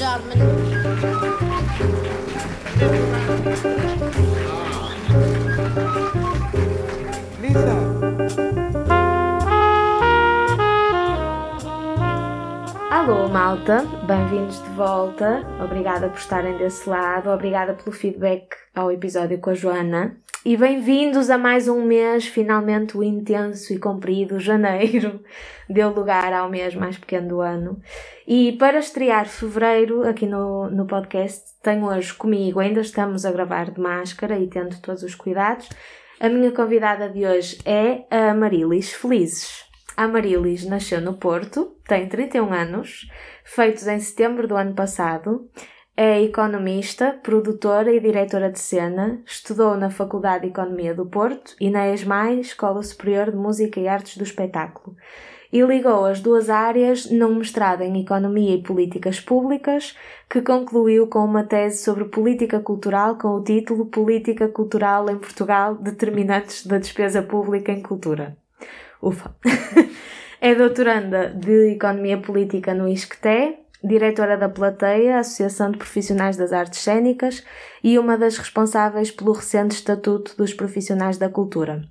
man. Alô, malta, bem-vindos de volta. Obrigada por estarem desse lado, obrigada pelo feedback ao episódio com a Joana. E bem-vindos a mais um mês, finalmente o intenso e comprido janeiro deu lugar ao mês mais pequeno do ano. E para estrear fevereiro aqui no, no podcast, tenho hoje comigo, ainda estamos a gravar de máscara e tendo todos os cuidados. A minha convidada de hoje é a Marilis Felizes. A Marilis nasceu no Porto, tem 31 anos, feitos em setembro do ano passado. É economista, produtora e diretora de cena, estudou na Faculdade de Economia do Porto e na ESMAI, Escola Superior de Música e Artes do Espetáculo, e ligou as duas áreas num mestrado em Economia e Políticas Públicas, que concluiu com uma tese sobre política cultural com o título Política Cultural em Portugal, determinantes da despesa pública em cultura. Ufa! é doutoranda de Economia Política no ISCTE, diretora da Plateia, Associação de Profissionais das Artes Cênicas, e uma das responsáveis pelo recente Estatuto dos Profissionais da Cultura.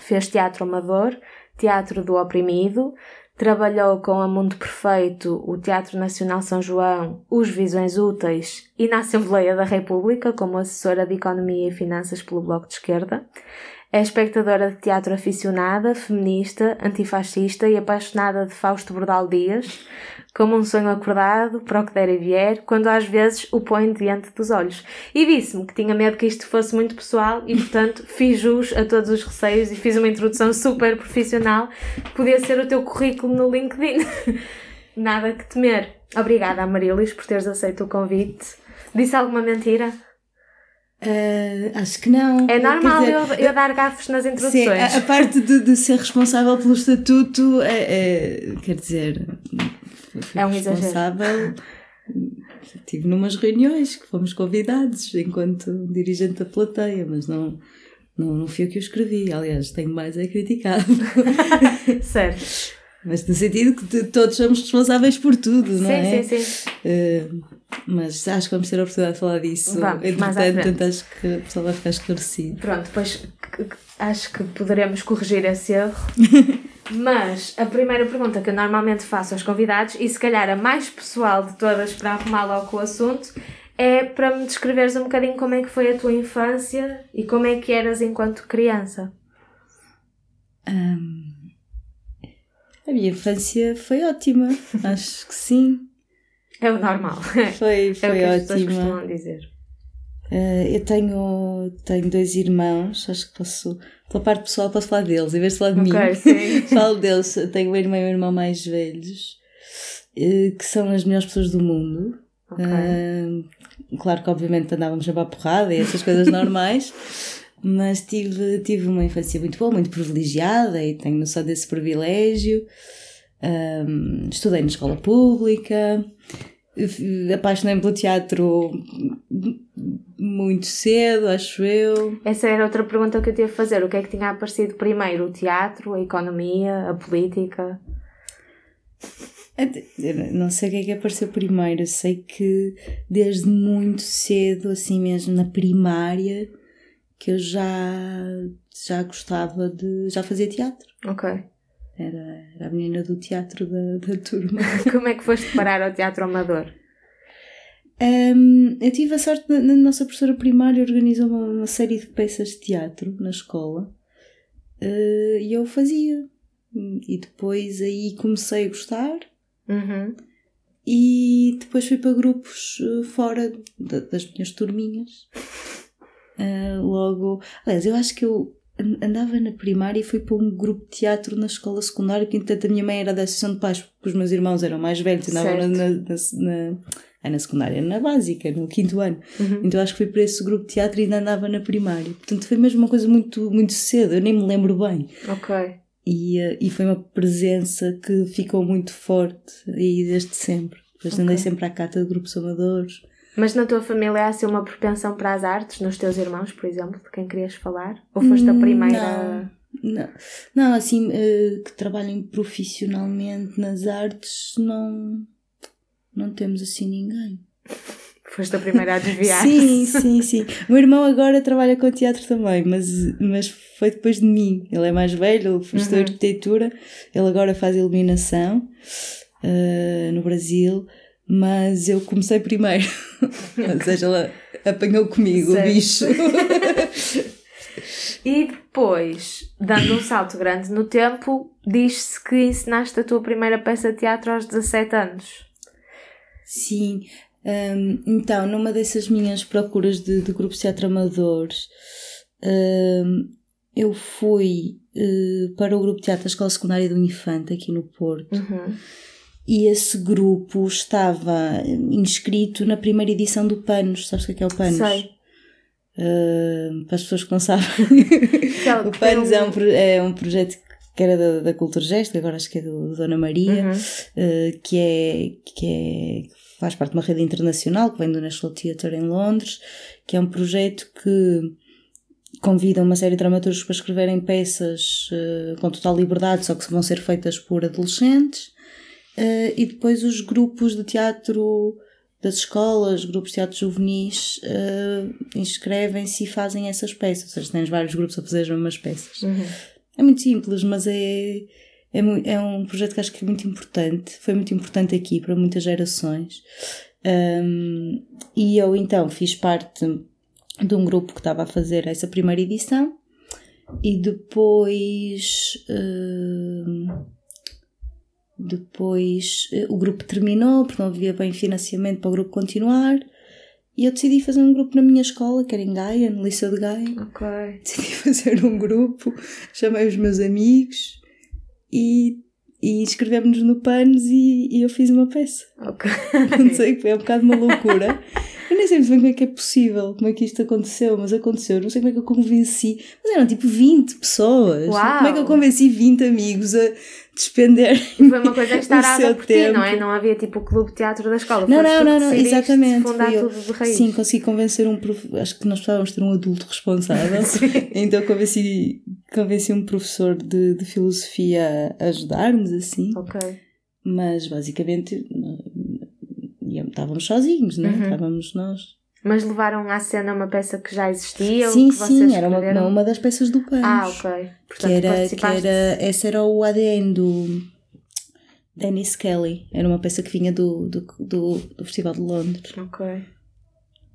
Fez teatro amador, teatro do oprimido, trabalhou com a Mundo Perfeito, o Teatro Nacional São João, os Visões Úteis e na Assembleia da República como assessora de Economia e Finanças pelo Bloco de Esquerda. É espectadora de teatro aficionada, feminista, antifascista e apaixonada de Fausto Bordal Dias, como um sonho acordado, para o que der e vier, quando às vezes o põe diante dos olhos. E disse-me que tinha medo que isto fosse muito pessoal e, portanto, fiz jus a todos os receios e fiz uma introdução super profissional que podia ser o teu currículo no LinkedIn. Nada que temer. Obrigada, Marilis, por teres aceito o convite. Disse alguma mentira? Ah, acho que não. É normal dizer, eu, eu dar gafos nas Sim, introduções. a, a parte de, de ser responsável pelo estatuto é, é- quer dizer, fui É um exagero. responsável. Estive numas reuniões que fomos convidados enquanto dirigente da plateia, mas não, não, não fui eu que o escrevi. Aliás, tenho mais é criticado. Certo. mas no sentido que todos somos responsáveis por tudo, não sim, é? sim, sim. Uh, mas acho que vamos ter a oportunidade de falar disso. Vamos, Entretanto, acho que a pessoa vai ficar esclarecida. Pronto, depois acho que poderemos corrigir esse erro. Mas a primeira pergunta que eu normalmente faço aos convidados, e se calhar a mais pessoal de todas para arrumar logo com o assunto, é para me descreveres um bocadinho como é que foi a tua infância e como é que eras enquanto criança. Hum, a minha infância foi ótima, acho que sim. É o normal. Foi, É o foi pessoas ótima. costumam dizer. Uh, eu tenho, tenho dois irmãos, acho que posso, pela parte pessoal, posso falar deles, em vez de falar de Ok, mim. sim. Falo deles. Tenho um irmão e um irmão mais velhos, uh, que são as melhores pessoas do mundo. Ok. Uh, claro que, obviamente, andávamos a porrada e essas coisas normais, mas tive, tive uma infância muito boa, muito privilegiada e tenho noção desse privilégio. Um, estudei na escola pública, apaixonei-me pelo teatro muito cedo, acho eu. Essa era outra pergunta que eu tinha a fazer. O que é que tinha aparecido primeiro? O teatro, a economia, a política? Não sei o que é que apareceu primeiro, eu sei que desde muito cedo, assim mesmo na primária, que eu já, já gostava de. já fazia teatro. Ok. Era, era a menina do teatro da, da turma. Como é que foste parar ao teatro amador? Hum, eu tive a sorte, na, na nossa professora primária organizou uma, uma série de peças de teatro na escola eh, e eu fazia. E depois aí comecei a gostar Uhum. e depois fui para grupos eh, fora da- das minhas turminhas. Eh, logo, aliás, eu acho que eu andava na primária e fui para um grupo de teatro na escola secundária, que entretanto a minha mãe era da associação de pais, porque os meus irmãos eram mais velhos e andavam na, na, na, na, ah, na secundária, na básica, no quinto ano. Uhum. Então acho que fui para esse grupo de teatro e ainda andava na primária. Portanto foi mesmo uma coisa muito, muito cedo, eu nem me lembro bem. Ok. E, eh, e foi uma presença que ficou muito forte aí desde sempre. Depois andei Ok. sempre à cata de grupos amadores. Mas na tua família há assim uma propensão para as artes, nos teus irmãos, por exemplo, de quem querias falar? Ou foste a primeira? Não, não assim, eh, que trabalhem profissionalmente nas artes, não. não temos assim ninguém. Foste a primeira a desviar. Sim, sim, sim. O meu irmão agora trabalha com teatro também, mas, mas foi depois de mim. Ele é mais velho, ele estudou Uhum. arquitetura, ele agora faz iluminação uh, no Brasil, mas eu comecei primeiro. Ou seja, ela apanhou comigo Certo. o bicho. E depois, dando um salto grande no tempo, diz-se que ensinaste a tua primeira peça de teatro aos 17 anos. Sim, hum, então, numa dessas minhas procuras de, de grupos de teatro amadores, hum, eu fui eh, para o grupo de teatro da Escola Secundária do Infante, aqui no Porto, Uhum. E esse grupo estava inscrito na primeira edição do Panos. Sabes o que é, que é o Panos? Sei. Hum, para as pessoas que não sabem, Aquela o Panos é, um, é um projeto que era da, da Cultura Gesto, agora acho que é do, do Dona Maria. Uhum. Uh, que é que é faz parte de uma rede internacional que vem do National Theatre em Londres, que é um projeto que convida uma série de dramaturgos para escreverem peças uh, com total liberdade, só que vão ser feitas por adolescentes, Uh, e depois os grupos de teatro das escolas, grupos de teatro juvenis, uh, inscrevem-se e fazem essas peças. Ou seja, tens vários grupos a fazer as mesmas peças. Uhum. É muito simples, mas é, é, é um projeto que acho que é muito importante. Foi muito importante aqui para muitas gerações. Um, e eu então fiz parte de um grupo que estava a fazer essa primeira edição e depois. um, depois eh, o grupo terminou porque não havia bem financiamento para o grupo continuar e eu decidi fazer um grupo na minha escola, que era em Gaia, no Liceu de Gaia Ok. decidi fazer um grupo, chamei os meus amigos e, e inscrevemos-nos no PANS e, e eu fiz uma peça. Ok. Não sei, foi um bocado uma loucura. Eu nem sei muito bem como é que é possível, como é que isto aconteceu, mas aconteceu. Não sei como é que eu convenci, mas eram tipo 20 pessoas. Uau! Como é que eu convenci 20 amigos a despender? Foi uma coisa instalada seu por ti, não é? tempo. Não havia tipo o clube de teatro da escola. Não, Foste não, não, não, exatamente. fundar eu. tudo de raiz. Sim, consegui convencer um prof... Acho que nós precisávamos ter um adulto responsável. então convenci, convenci um professor de, de filosofia a ajudar-nos assim. Ok. Mas basicamente estávamos sozinhos, né? Uhum. Estávamos nós. Mas levaram à cena uma peça que já existia? ou sim, que vocês sim, era uma, uma das peças do PANS. Ah, ok. Portanto, que era, que era, esse era o ADN do Dennis Kelly. Era uma peça que vinha do, do, do, do Festival de Londres. Ok.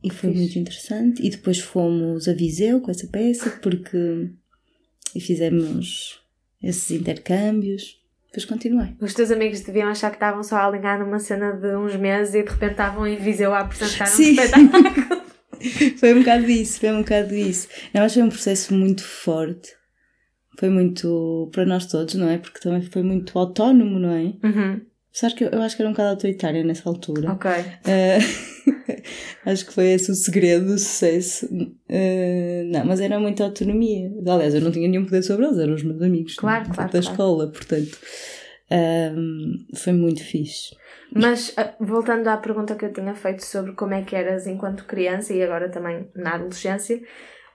E foi Fixe. muito interessante. E depois fomos a Viseu com essa peça, porque. E fizemos esses intercâmbios. Depois continuei. Os teus amigos deviam achar que estavam só a alinhar numa cena de uns meses e de repente estavam em Viseu a apresentar um Sim. espetáculo. Foi um bocado isso, foi um bocado isso. Não, mas foi um processo muito forte. Foi muito para nós todos, não é? Porque também foi muito autónomo, não é? Uhum. Apesar que eu, eu acho que era um bocado autoritária nessa altura. Ok. Eh, acho que foi esse o segredo do sucesso. Eh, não, mas era muita autonomia. Aliás, eu não tinha nenhum poder sobre eles, eram os meus amigos Claro, da- claro, da claro. escola, portanto. ehm, foi muito fixe. Mas ah, voltando à pergunta que eu tinha feito sobre como é que eras enquanto criança e agora também na adolescência,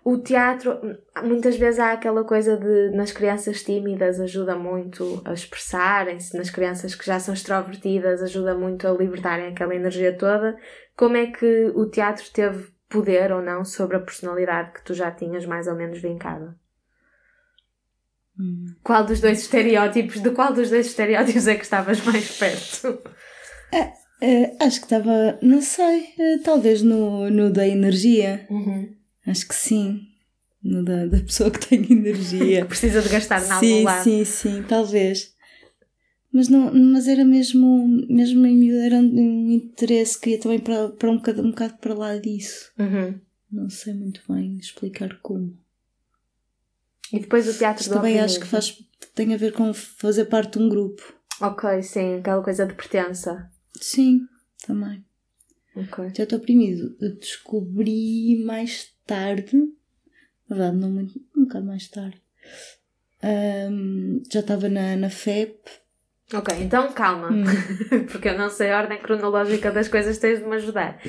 o teatro, muitas vezes há aquela coisa de nas crianças tímidas ajuda muito a expressarem-se, nas crianças que já são extrovertidas ajuda muito a libertarem aquela energia toda. Como é que o teatro teve poder ou não sobre a personalidade que tu já tinhas mais ou menos vincada? Hum. Qual dos dois estereótipos, de qual dos dois estereótipos é que estavas mais perto? Eh, acho que estava, não sei, eh, talvez no, no da energia. Acho que sim. Da, da pessoa que tem energia. Precisa de gastar algum sim, lado. sim, sim, talvez. Mas, não, mas era mesmo, mesmo em miúdo, era um interesse que ia também para, para um, bocado, um bocado para lá disso. Uhum. Não sei muito bem explicar como. E depois o teatro do também acho que faz, tem a ver com fazer parte de um grupo. Ok, sim, aquela coisa de pertença. Sim, também. Ok. Já estou oprimido. Descobri mais tarde, na verdade, não muito, um bocado mais tarde. Ahm, já estava na, na FEP. Ok, então calma, Hum. porque eu não sei a ordem cronológica das coisas, tens de me ajudar.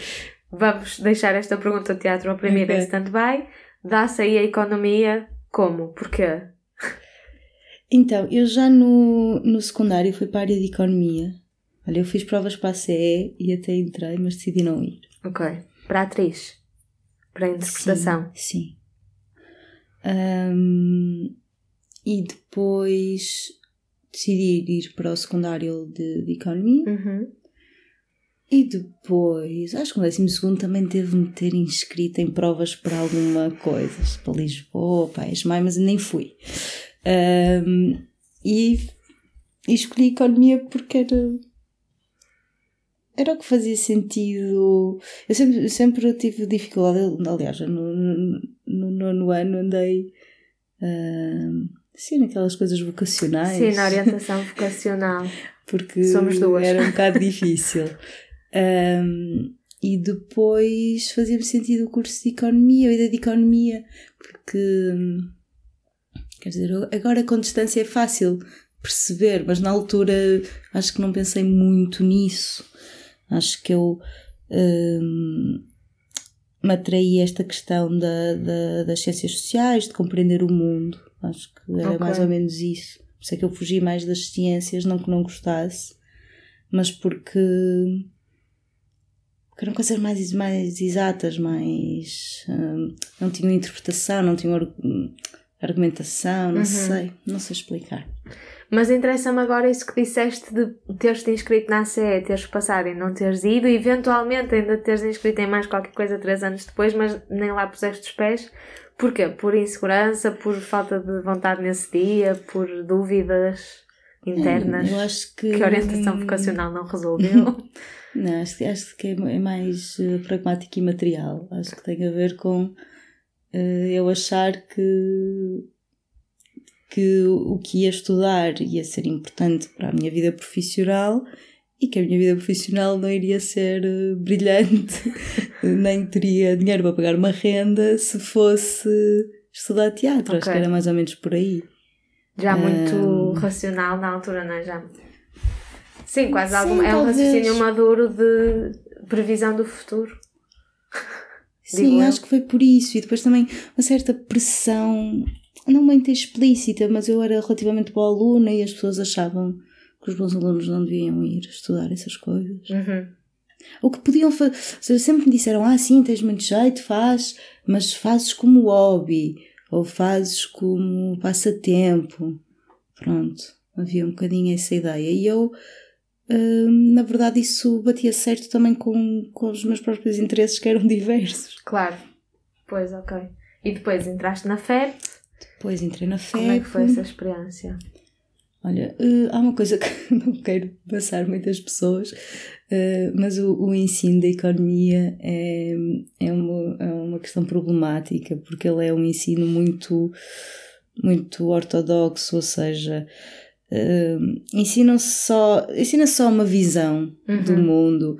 Vamos deixar esta pergunta do teatro oprimido em Ok. stand-by. Dá-se aí a economia como? Porquê? Então, eu já no, no secundário fui para a área de economia. Olha, eu fiz provas para a CE e até entrei, mas decidi não ir. Ok. Para a atriz? Para a interpretação? Sim. sim. Um, e depois decidi ir para o secundário de, de Economia. Uhum. E depois, acho que no décimo segundo também teve-me ter inscrito em provas para alguma coisa, para Lisboa, para Esmaia, mas nem fui. Um, e, e escolhi Economia porque era era o que fazia sentido. Eu sempre, sempre tive dificuldade, aliás, no, no, no nono ano andei uh, sim, naquelas coisas vocacionais. Sim, na orientação vocacional. Porque Somos duas. era um bocado difícil. Um, e depois fazia-me sentido o curso de economia, a ideia de economia, porque quer dizer, agora com distância é fácil perceber, mas na altura acho que não pensei muito nisso. Acho que eu um, me atraí esta questão da, da, das ciências sociais, de compreender o mundo. Acho que era okay. mais ou menos isso. Por isso é que eu fugi mais das ciências, não que não gostasse, mas porque, porque eram coisas mais, mais exatas, mais. Hum, não tinham interpretação, não tinham argumentação, não uhum. sei, não sei explicar. Mas interessa-me agora isso que disseste de teres-te inscrito na CE, teres passado e não teres ido, e eventualmente ainda teres inscrito em mais qualquer coisa três anos depois, mas nem lá puseste os pés. Porquê? Por insegurança, por falta de vontade nesse dia, por dúvidas internas eu acho que... que a orientação vocacional não resolveu? não, acho, acho que é mais uh, pragmático e material. Acho que tem a ver com uh, eu achar que que o que ia estudar ia ser importante para a minha vida profissional e que a minha vida profissional não iria ser uh, brilhante, nem teria dinheiro para pagar uma renda se fosse estudar teatro. Okay. Acho que era mais ou menos por aí. Já muito um... racional na altura, não é? Já. Sim, quase Sim, algum. É um raciocínio maduro de previsão do futuro. Sim, acho que foi por isso. E depois também uma certa pressão não muito explícita, mas eu era relativamente boa aluna e as pessoas achavam que os bons alunos não deviam ir estudar essas coisas. Uhum. O que podiam fazer, sempre me disseram: Ah, sim, tens muito jeito, faz, mas fazes como hobby ou fazes como passatempo. Pronto, havia um bocadinho essa ideia. E eu, hum, na verdade, isso batia certo também com, com os meus próprios interesses, que eram diversos. Claro, pois, ok. E depois entraste na FEP depois entrei na FEP. Como é que foi essa experiência? Olha, uh, há uma coisa que não quero passar muitas pessoas, uh, mas o, o, ensino da economia é, é, uma, é uma questão problemática, porque ele é um ensino muito, muito ortodoxo, ou seja, uh, ensina só, ensina só uma visão uhum. do mundo,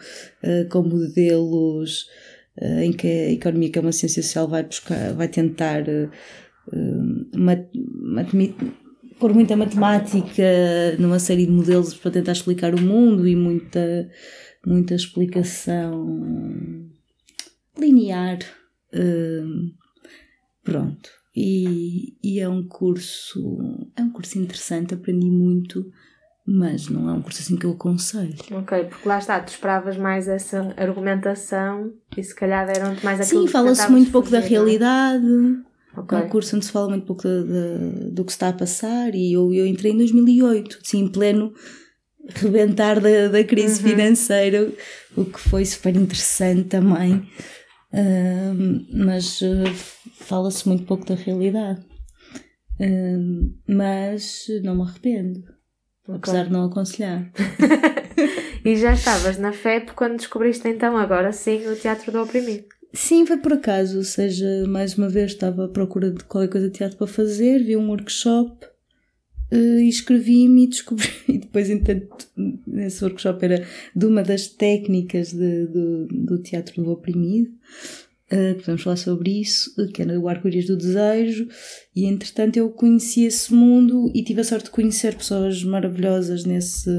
com modelos em que a economia, que é uma ciência social, vai, buscar, vai tentar mat, pôr muita matemática numa série de modelos para tentar explicar o mundo e muita, muita explicação linear. pronto. E, e é um curso é um curso interessante, aprendi muito, mas não é um curso assim que eu aconselho. Ok, porque lá está, tu esperavas mais essa argumentação e se calhar deram-te mais aquilo Sim, fala-se muito pouco da é? realidade. Okay. É um curso onde se fala muito pouco de, de, do que está a passar e eu, eu entrei em 2008, assim, em pleno rebentar da, da crise uhum. financeira, o que foi super interessante também, uh, mas uh, fala-se muito pouco da realidade. Uh, mas não me arrependo, okay. apesar de não aconselhar. e já estavas na FEP quando descobriste então, agora sim, o Teatro do Oprimido. Sim, foi por acaso, ou seja, mais uma vez estava à procura de qualquer coisa de teatro para fazer, vi um workshop uh, e escrevi-me e descobri. E depois, entanto, nesse workshop era de uma das técnicas de, do, do teatro do oprimido. Uh, podemos falar sobre isso, que era o arco-íris do desejo, e entretanto eu conheci esse mundo e tive a sorte de conhecer pessoas maravilhosas nesse,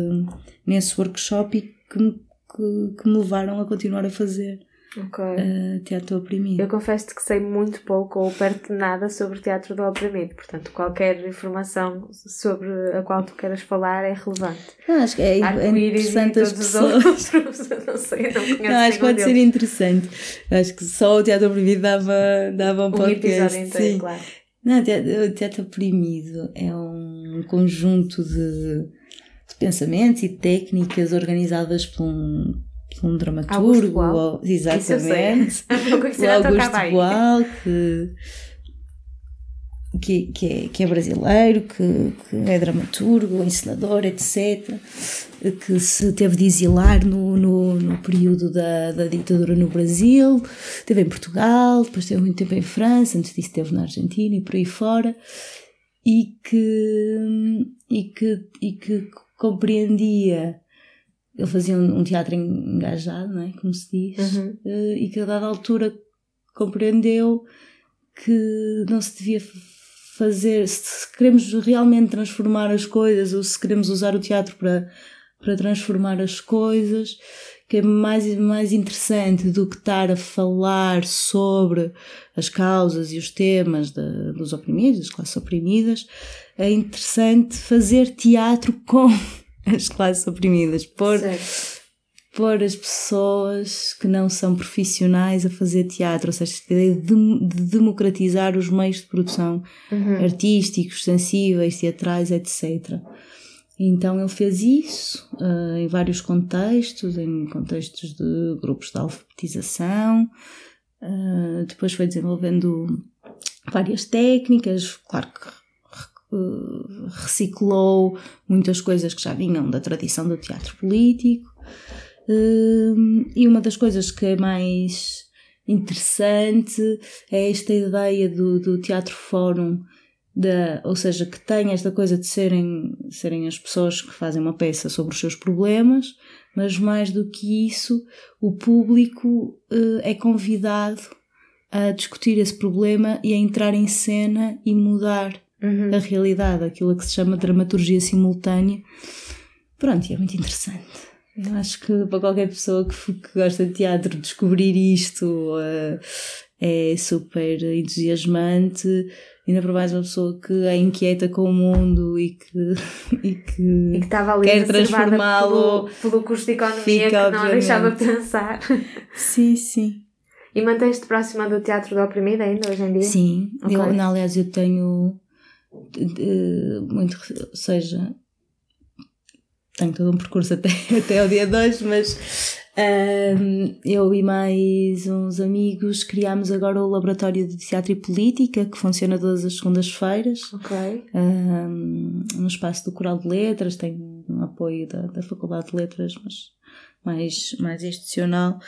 nesse workshop e que que, que me levaram a continuar a fazer Ok. uh, teatro oprimido. Eu confesso que sei muito pouco ou perto de nada sobre o teatro do oprimido, portanto, qualquer informação sobre a qual tu queiras falar é relevante. Não, acho que é, é interessante as pessoas. outros, não sei, não conheço Não, acho que pode ser deles. interessante. Acho que só o teatro oprimido dava, dava um Um podcast. episódio inteiro, sim. claro. Não, o teatro, oprimido é um conjunto de, de pensamentos e técnicas organizadas por um, um dramaturgo. Ou- exatamente. O meu o conhecimento Augusto aí. Boal, que, que, que, é, que é brasileiro, que, que é dramaturgo, encenador, etc. Que se teve de exilar no, no, no período da, da ditadura no Brasil, esteve em Portugal, depois esteve muito tempo em França, antes disso esteve na Argentina e por aí fora, e que, e que, e que compreendia. Ele fazia um, um teatro engajado, não é? Como se diz Uhum. eh, e que a dada altura compreendeu que não se devia fazer, se queremos realmente transformar as coisas ou se queremos usar o teatro para, para transformar as coisas, que é mais, mais interessante do que estar a falar sobre as causas e os temas da- dos oprimidos, das classes oprimidas, é interessante fazer teatro com as classes oprimidas, Certo. pôr as pessoas que não são profissionais a fazer teatro, ou seja, esta ideia de, de democratizar os meios de produção Uhum. artísticos, sensíveis, teatrais, etc. Então ele fez isso ah, em vários contextos, em contextos de grupos de alfabetização, ah, depois foi desenvolvendo várias técnicas, claro que eh, reciclou muitas coisas que já vinham da tradição do teatro político. Hum, e uma das coisas que é mais interessante é esta ideia do, do teatro fórum, da, ou seja, que tem esta coisa de serem, serem as pessoas que fazem uma peça sobre os seus problemas, mas mais do que isso, o público eh, é convidado a discutir esse problema e a entrar em cena e mudar Uhum. a realidade, aquilo a que se chama dramaturgia simultânea. Pronto, e é muito interessante. Eu acho que para qualquer pessoa que, que gosta de teatro descobrir isto eh, é super entusiasmante, ainda para mais uma pessoa que é inquieta com o mundo e que, e que E que Quer transformá-lo, pelo, pelo curso de economia fica, que não obviamente. deixava pensar. sim, sim. E mantens-te próxima do teatro do oprimido ainda hoje em dia? Sim, Ok. eu, aliás, eu tenho eh, muito, ou seja, tenho todo um percurso até, até ao dia 2, mas ahm, eu e mais uns amigos criámos agora o Laboratório de Teatro e Política, que funciona todas as segundas-feiras, ahm, no espaço do Coral de Letras, tem um apoio da, da Faculdade de Letras, mas mais, mais institucional.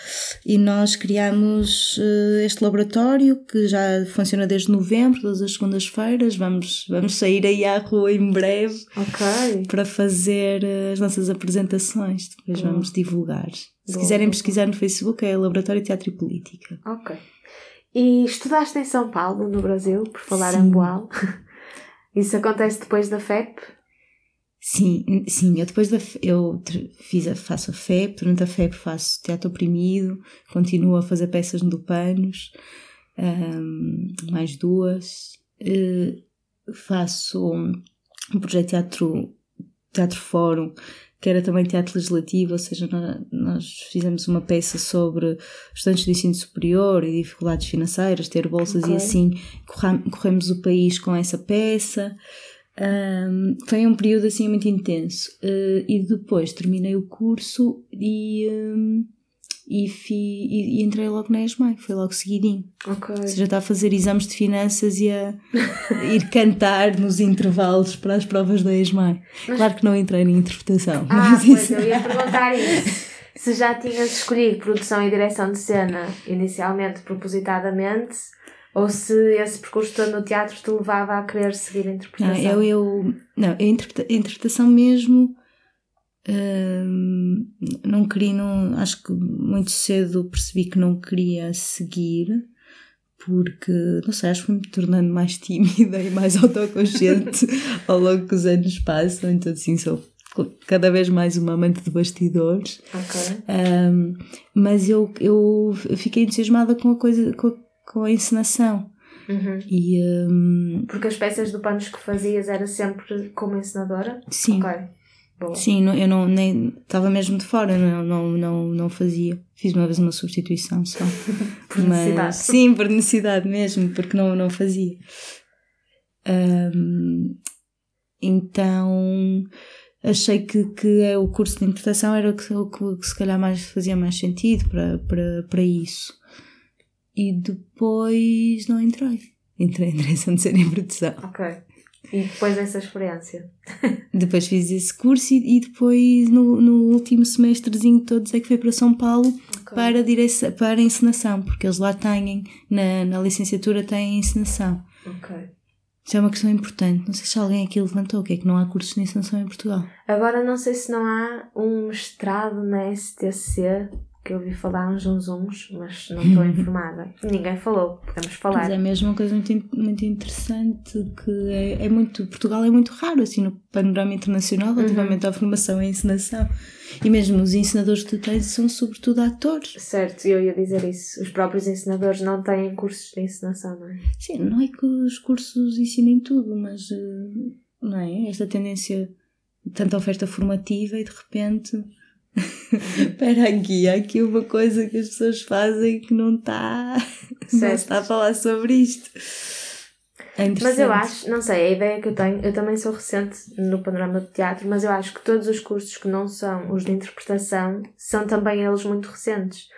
E nós criámos eh, este laboratório que já funciona desde novembro, todas as segundas-feiras. Vamos, vamos sair aí à rua em breve Ok. para fazer eh, as nossas apresentações. Depois Boa. vamos divulgar. Se Boa, quiserem pesquisar no Facebook, é Laboratório de Teatro e Política. Ok. E estudaste em São Paulo, no Brasil, por falar Sim. em Boal. Isso acontece depois da FEP? Sim, sim, eu depois da eu fiz a, faço a FEP, durante a FEP faço teatro oprimido, continuo a fazer peças no Panos, ahm, mais duas, eh, faço um, um projeto de teatro, teatro fórum, que era também teatro legislativo, ou seja, nó- nós, fizemos uma peça sobre estudantes do ensino superior e dificuldades financeiras, ter bolsas Ok. e assim corremos o país com essa peça. Um, foi um período assim muito intenso Uh, e depois terminei o curso e, um, e, fi- e- e entrei logo na ESMAI, foi logo seguidinho. Ok. Ou seja, está a fazer exames de finanças e a ir cantar nos intervalos para as provas da ESMAI. Claro que não entrei na interpretação, Ah, mas pois isso eu ia perguntar isso. Se já tinhas escolhido produção e direção de cena inicialmente, propositadamente, ou se esse percurso todo no teatro te levava a querer seguir a Não, interpretação? eu, eu, não, a interpreta- a interpretação mesmo hum, não queria, não, acho que muito cedo percebi que não queria seguir porque, não sei, acho que fui me tornando mais tímida e mais autoconsciente ao longo que os anos passam, então assim sou cada vez mais uma amante de bastidores. Ok. Um, mas eu, eu fiquei entusiasmada com a coisa, com a, com a encenação. Uhum. E um, Porque as peças do panos que fazias era sempre como encenadora? sim, Ok. Boa. sim, eu não nem estava mesmo de fora, não, não, não, não fazia. Fiz uma vez uma substituição só. Por necessidade. sim, por necessidade mesmo, porque não, não fazia. Um, então achei que, que é o curso de interpretação era o que, o que se calhar mais fazia mais sentido para, para, para isso. E depois não entrei. Entrei em direção de ser em produção. Ok. E depois dessa experiência? Depois fiz esse curso e, e depois no, no último semestrezinho todos é que fui para São Paulo Ok. para, direção, para encenação, porque eles lá têm, na, na licenciatura têm encenação. Ok. Isso é uma questão importante. Não sei se alguém aqui levantou, que é que não há cursos de encenação em Portugal. Agora não sei se não há um mestrado na STC que eu ouvi falar uns uns uns, mas não estou informada. Ninguém falou, podemos falar. Mas é mesmo uma coisa muito, muito interessante que é, é muito. Portugal é muito raro assim no panorama internacional relativamente à formação em encenação. E mesmo os ensinadores que tu tens são sobretudo atores. Certo, eu ia dizer isso. Os próprios ensinadores não têm cursos de ensinação, não é? Sim, não é que os cursos ensinem tudo, mas eh, não é? Esta tendência tanta oferta formativa e de repente. Espera aqui, há aqui uma coisa que as pessoas fazem que não está. Não está a falar sobre isto. É Mas eu acho, não sei, a ideia que eu tenho, eu também sou recente no panorama do teatro, mas eu acho que todos os cursos que não são os de interpretação são também eles muito recentes.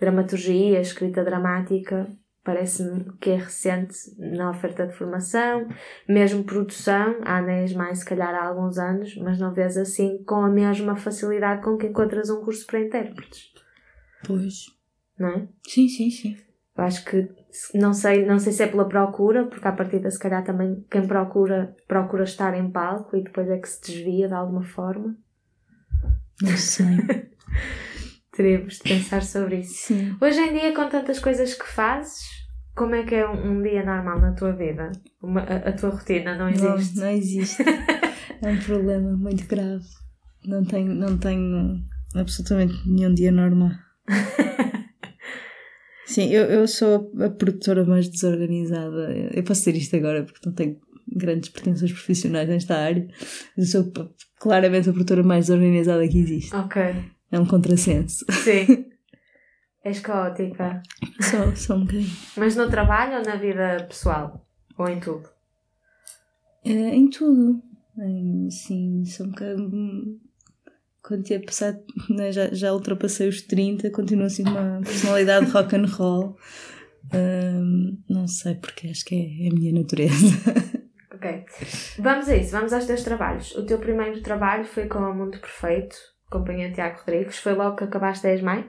Dramaturgia, escrita dramática, parece-me que é recente na oferta de formação, mesmo produção, há anéis mais se calhar há alguns anos, mas não vês assim com a mesma facilidade com que encontras um curso para intérpretes, Pois. não é? Sim, sim, sim. Eu acho que não sei, não sei se é pela procura, porque à partida se calhar também quem procura procura estar em palco e depois é que se desvia de alguma forma. Não sei. Teríamos de pensar sobre isso. sim. Hoje em dia, com tantas coisas que fazes, como é que é um, um dia normal na tua vida? Uma- a, a tua rotina não existe? Não, não existe. É um problema muito grave. Não tenho, não tenho absolutamente nenhum dia normal. Sim, eu, eu sou a produtora mais desorganizada. Eu posso dizer isto agora porque não tenho grandes pretensões profissionais nesta área. Eu sou claramente a produtora mais desorganizada que existe. Ok, É um contrassenso. sim. És caótica. Só, só um bocadinho. Mas no trabalho ou na vida pessoal? Ou em tudo? É, em tudo. Em, sim, sou um bocado. Quando tinha passado, né, já, já ultrapassei os 30, continuo assim uma personalidade rock and roll. Ahm, não sei porque acho que é, é a minha natureza. Ok. Vamos a isso, vamos aos teus trabalhos. O teu primeiro trabalho foi com o Mundo Perfeito, companhia Tiago Rodrigues. Foi logo que acabaste a ESMAI?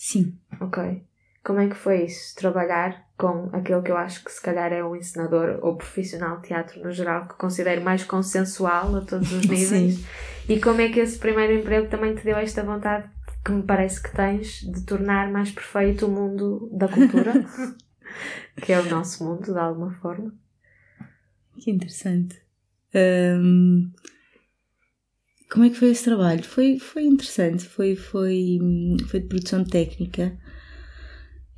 Sim. Ok. Como é que foi isso? Trabalhar com aquele que eu acho que se calhar é um ensinador ou profissional de teatro no geral, que considero mais consensual a todos os níveis. Sim. E como é que esse primeiro emprego também te deu esta vontade que me parece que tens de tornar mais perfeito o mundo da cultura? que é o nosso mundo, de alguma forma. Que interessante. Ahm, como é que foi esse trabalho? Foi, foi interessante, foi, foi, foi de produção técnica.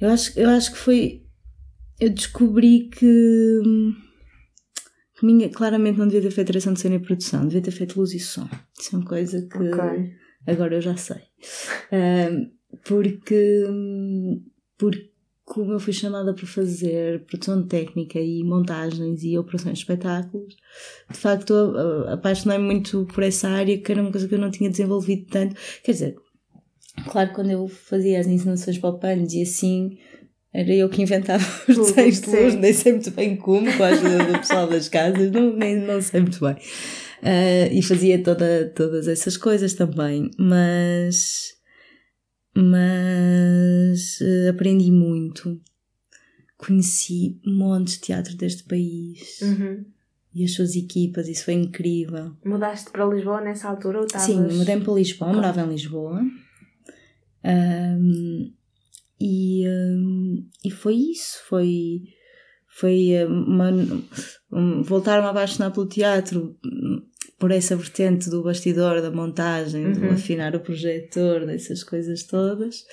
Eu acho, eu acho que foi. Eu descobri que. que minha, claramente não devia ter feito direção de cena e produção, devia ter feito luz e som. Isso é uma coisa que Ok. agora eu já sei. Porque, porque como eu fui chamada para fazer produção técnica e montagens e operações de espetáculos, de facto a- apaixonei-me muito por essa área, que era uma coisa que eu não tinha desenvolvido tanto. Quer dizer, claro quando eu fazia as encenações para o panos e assim, era eu que inventava os desenhos de luz, nem sei muito bem como, com a ajuda do pessoal das casas, não, nem, não sei muito bem. Ah, e fazia toda, todas essas coisas também, mas, mas eh, aprendi muito. Conheci montes de teatro deste país Uhum. e as suas equipas, isso foi incrível. Mudaste para Lisboa nessa altura ou estavas... Sim, mudei-me para Lisboa, morava em Lisboa. Ahm, e, ahm, e foi isso, foi, foi ah, uma, um, voltar-me a apaixonar pelo teatro. Por essa vertente do bastidor, da montagem, Uhum. do afinar o projetor, dessas coisas todas.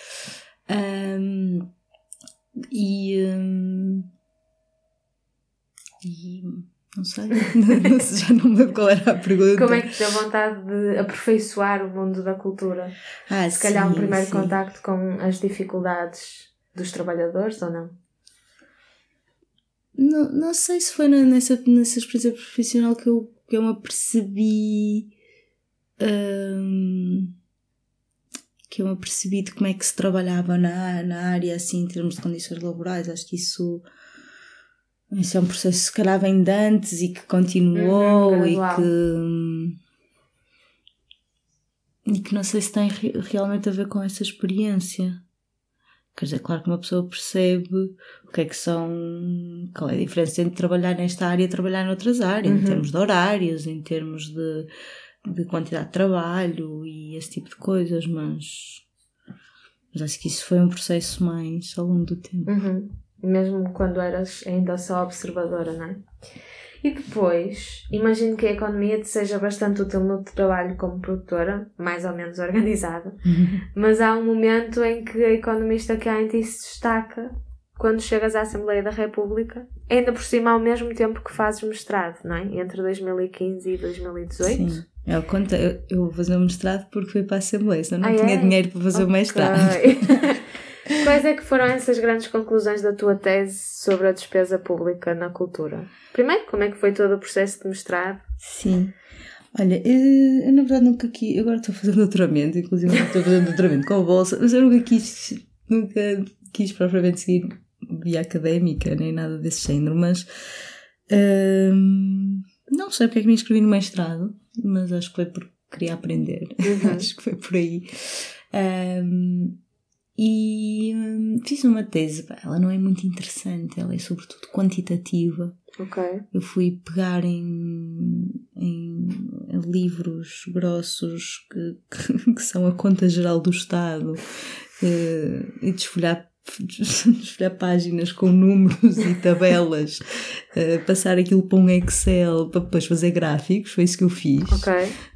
Um, e, um, e não sei, já não me lembro qual era a pergunta. Como é que te deu vontade de aperfeiçoar o mundo da cultura? Ah, Se calhar um sim, primeiro sim. contacto com as dificuldades dos trabalhadores ou não? Não, não sei se foi na- nessa, nessa experiência profissional que eu, que eu me apercebi. hum, que eu me apercebi de como é que se trabalhava na, na área, assim, em termos de condições laborais. Acho que isso, isso é um processo, se calhar, vem de antes e que continuou Uhum, e que. e que não sei se tem re- realmente a ver com essa experiência. Quer dizer, claro que uma pessoa percebe o que é que são. qual é a diferença entre trabalhar nesta área e trabalhar noutras áreas, Uhum. em termos de horários, em termos de, de quantidade de trabalho e esse tipo de coisas, mas. Mas acho que isso foi um processo mais ao longo do tempo. Uhum. Mesmo quando eras ainda só observadora, não é? E depois, imagino que a economia te seja bastante útil no teu trabalho como produtora, mais ou menos organizada, mas há um momento em que a economista que há em ti se destaca quando chegas à Assembleia da República, ainda por cima ao mesmo tempo que fazes mestrado, não é? Entre 2015 e 2018. Sim. Eu, conto, eu, eu vou fazer o mestrado porque fui para a Assembleia, senão não Ah, tinha é? dinheiro para fazer o Ok. mestrado. Quais é que foram essas grandes conclusões da tua tese sobre a despesa pública na cultura? Primeiro, como é que foi todo o processo de mestrado? Sim. Olha, eu, eu na verdade nunca quis. eu Agora estou a fazer doutoramento, inclusive estou fazer doutoramento com a bolsa, mas eu nunca quis, nunca quis propriamente seguir via académica, nem nada desse género, mas. hum, não sei porque é que me inscrevi no mestrado, mas acho que foi porque queria aprender. Uhum. acho que foi por aí. Hum, e hum, fiz uma tese, ela não é muito interessante, ela é sobretudo quantitativa. Ok. Eu fui pegar em, em livros grossos que, que, que são a conta geral do Estado eh, e desfolhar, desfolhar páginas com números e tabelas, eh, passar aquilo para um Excel para depois fazer gráficos, foi isso que eu fiz. Ok.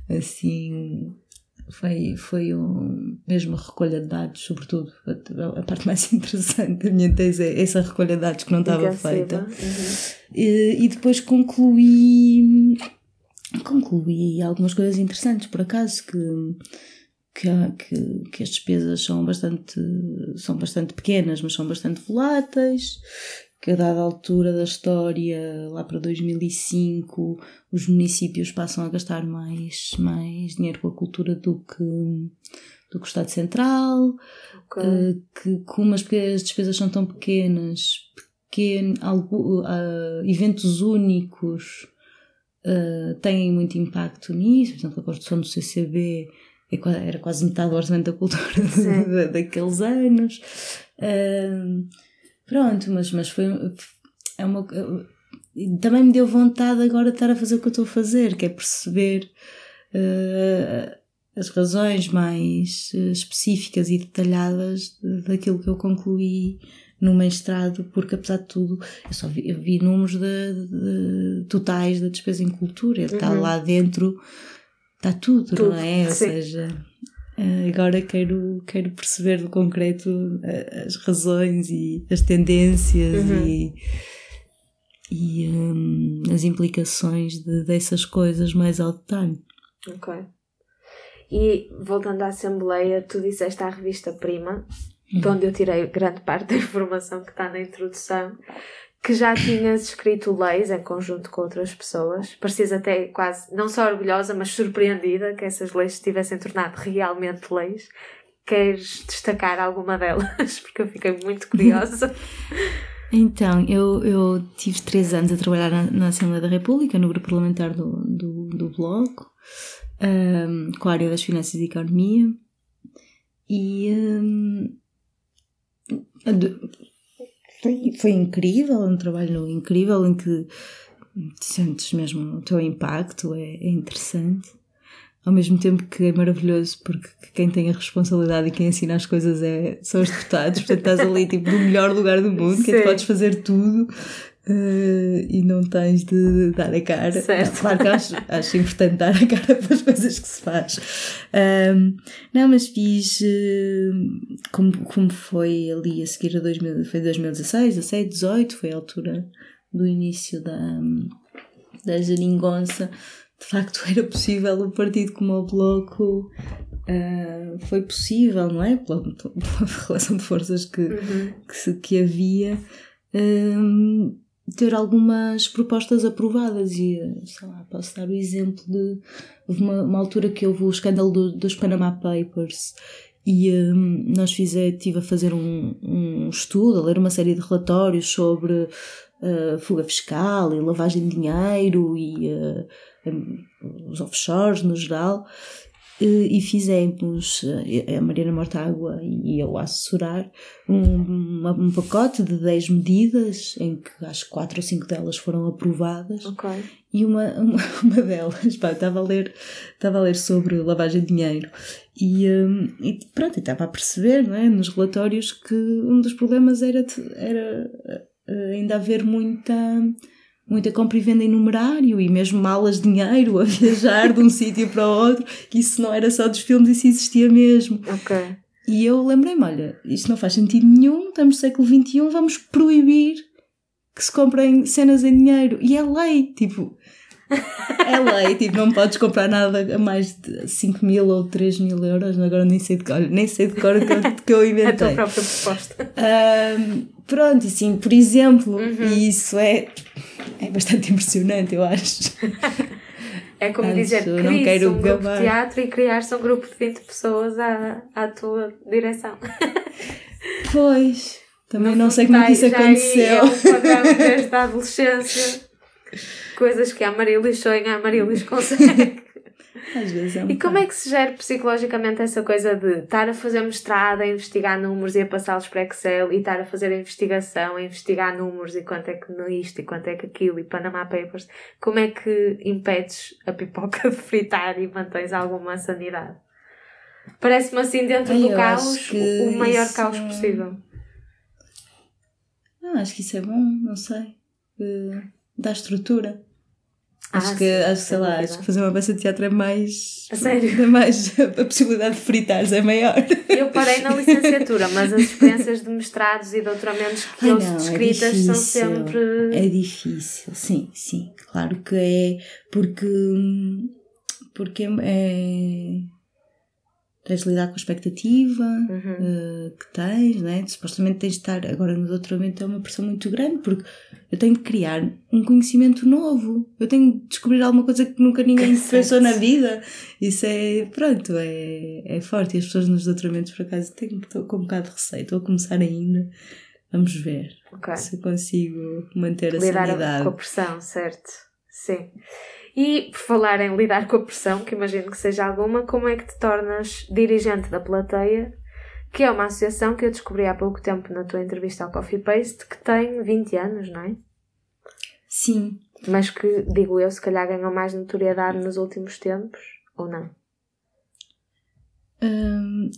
Assim, foi, foi um, mesmo a recolha de dados, sobretudo. A, a parte mais interessante da minha tese é essa recolha de dados que não estava feita. Uhum. E, e depois concluí concluí algumas coisas interessantes por acaso que que, que, que as despesas são bastante são bastante pequenas mas são bastante voláteis que a dada altura da história lá para 2005 os municípios passam a gastar mais mais dinheiro com a cultura do que do que o Estado Central Ok. Uh, que como as, as despesas são tão pequenas, pequeno, algo, uh, eventos únicos uh, têm muito impacto nisso. Por exemplo, a construção do CCB é era quase metade do orçamento da cultura daqueles anos. Uh, pronto, mas, mas foi. É uma, também me deu vontade agora de estar a fazer o que eu estou a fazer, que é perceber uh, as razões mais eh, específicas e detalhadas de- daquilo que eu concluí no mestrado, porque apesar de tudo, eu só vi, eu vi números de, de- totais da despesa em cultura, está Uhum. lá dentro, está tudo, Tudo, não é? Ou sim. seja, eh, agora quero, quero perceber do concreto eh, as razões e as tendências Uhum. e, e hum, as implicações de- dessas coisas mais ao detalhe. Ok. E voltando à Assembleia, tu disseste à revista Prima, de onde eu tirei grande parte da informação que está na introdução, que já tinhas escrito leis em conjunto com outras pessoas. Parecias até quase, não só orgulhosa, mas surpreendida que essas leis se tivessem tornado realmente leis. Queres destacar alguma delas? Porque eu fiquei muito curiosa. Então, eu, eu tive três anos a trabalhar na, na Assembleia da República, no grupo parlamentar do, do, do Bloco, ahm, com a área das finanças e economia. E ade- foi, foi incrível, um trabalho incrível em que sentes mesmo o teu impacto, é, é interessante. Ao mesmo tempo que é maravilhoso porque quem tem a responsabilidade e quem ensina as coisas é, são os deputados, portanto estás ali tipo no melhor lugar do mundo, que Sim. tu podes fazer tudo Uh, e não tens de dar a cara. Certo. Claro que acho, acho importante dar a cara pelas coisas que se faz. Um, não, mas fiz uh, como, como foi ali a seguir a 2000, foi 2016, 17, 18, foi a altura do início da, da geringonça. De facto, era possível o partido como o Bloco. Uh, foi possível, não é? Pela, pela relação de forças que, Uhum. que, que havia. Um, ter algumas propostas aprovadas e, sei lá, posso dar o exemplo de uma, uma altura que houve o escândalo do, dos Panama Papers e um, nós fizemos, estive a fazer um, um estudo, a ler uma série de relatórios sobre uh, fuga fiscal e lavagem de dinheiro e uh, um, os offshores no geral e fizemos, a Mariana Mortágua e eu a assessorar, um, um, pacote de 10 medidas, em que acho que 4 ou 5 delas foram aprovadas. Ok. E uma, uma, uma delas, pá, estava a ler, estava a ler sobre lavagem de dinheiro e, um, e pronto, estava a perceber, não é, nos relatórios que um dos problemas era, era ainda haver muita muita compra e venda em numerário e mesmo malas de dinheiro a viajar de um sítio para o outro, que isso não era só dos filmes, isso existia mesmo. Ok. E eu lembrei-me, olha, isto não faz sentido nenhum, estamos no século XXI, vamos proibir que se comprem cenas em dinheiro. E é lei, tipo, é lei, tipo, não podes comprar nada a mais de 5 mil ou 3 mil euros, agora nem sei de cor, nem sei de cor que eu, que eu inventei. A tua própria proposta. Um, pronto, assim, por exemplo, Uhum. e isso é, é bastante impressionante, eu acho. É como Antes, dizer, não quero um grupo de teatro e criar-se um grupo de 20 pessoas à, à tua direção. Pois, também não fundo, sei como é que isso aí É aconteceu. um padrão desde a adolescência. Coisas que a Marilis sonha, a Marilis consegue. Às vezes é um E como é que se gera psicologicamente essa coisa de estar a fazer mestrado, a investigar números e a passá-los para Excel e estar a fazer a investigação, a investigar números e quanto é que isto e quanto é que aquilo e Panama Papers, como é que impedes a pipoca de fritar e mantens alguma sanidade? Parece-me assim dentro Ai, do caos o maior caos possível. Ah, acho que isso é bom, não sei. Eh, dá estrutura. Ah, Acho que, sim, acho, sei lá, acho que fazer uma peça de teatro é mais. A sério? É mais. A possibilidade de fritares é maior. Eu parei na licenciatura, mas as experiências de mestrados e doutoramentos que Ai, eu não, é descritas são sempre. É difícil, sim, sim. Claro que é porque. Porque é. Tens de lidar com a expectativa Uhum. eh, que tens, né? Supostamente tens de estar. Agora no doutoramento é uma pressão muito grande porque eu tenho de criar um conhecimento novo. Eu tenho de descobrir alguma coisa que nunca ninguém Certo. pensou na vida. Isso é. Pronto, é, é forte. E as pessoas nos doutoramentos, por acaso, tenho, estou com um bocado de receio. Estou a começar ainda. Vamos ver Ok. se consigo manter a lidar sanidade. com a pressão, certo? Sim. E por falar em lidar com a pressão, que imagino que seja alguma, como é que te tornas dirigente da plateia, que é uma associação que eu descobri há pouco tempo na tua entrevista ao Coffee Paste, que tem 20 anos, não é? Sim, Mas que, digo eu, se calhar ganhou mais notoriedade nos últimos tempos, ou não? hum,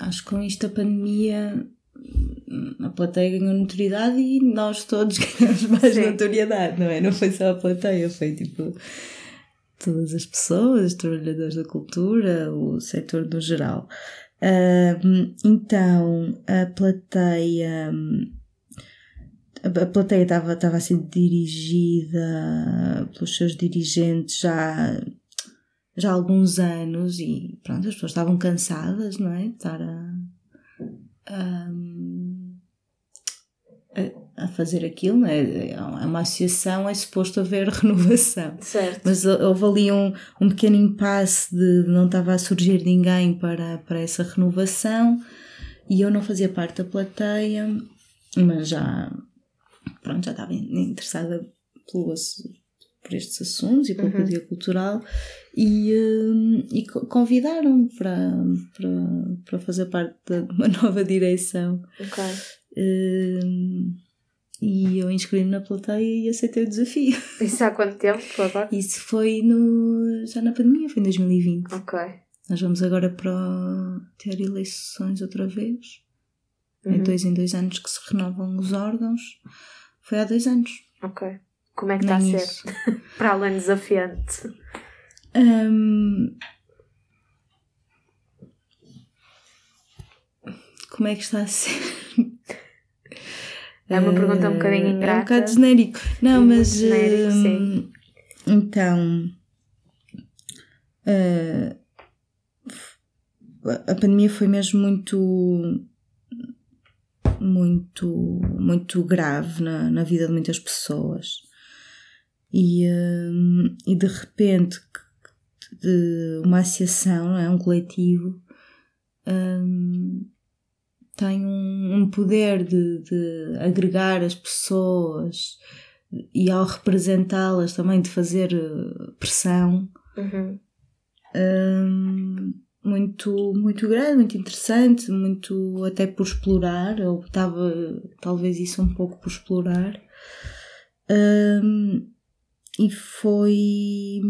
acho que com isto a pandemia hum, a plateia ganhou notoriedade e nós todos ganhamos mais Sim. notoriedade, não é? Não foi só a plateia, foi tipo todas as pessoas, os trabalhadores da cultura, o setor no geral. Então, a plateia. A plateia estava estava a ser dirigida pelos seus dirigentes já, já há alguns anos e pronto, as pessoas estavam cansadas, não é? De estar a, a- a fazer aquilo, não é? Uma associação, é suposto haver renovação. Certo. Mas houve ali um, um pequeno impasse de não estava a surgir ninguém para, para essa renovação e eu não fazia parte da plateia, mas já, pronto, já estava interessada pelo, por estes assuntos e pela Uhum. cultural e, hum, e co- convidaram-me para, para, para fazer parte de uma nova direção. Ok. Hum, e eu inscrevi-me na plateia e aceitei o desafio. Isso há quanto tempo agora? Isso foi no, já na pandemia, foi em 2020. Ok. Nós vamos agora para ter eleições outra vez. É Uhum. dois em dois anos que se renovam os órgãos. Foi há dois anos. Ok. Como é que está a ser? Para além desafiante. Hum, como é que está a ser? É uma pergunta um bocadinho Eh, ingrata. É um bocado genérico. Não, mas. genérico, hum, sim. Então. eh, a pandemia foi mesmo muito. Muito, muito grave na, na vida de muitas pessoas. E, hum, e de repente, de uma associação, é? um coletivo, hum, tem um, um poder de, de agregar as pessoas e ao representá-las também de fazer eh, pressão Uhum. hum, muito, muito grande, muito interessante, muito até por explorar, ou estava talvez isso um pouco por explorar. Hum, e foi,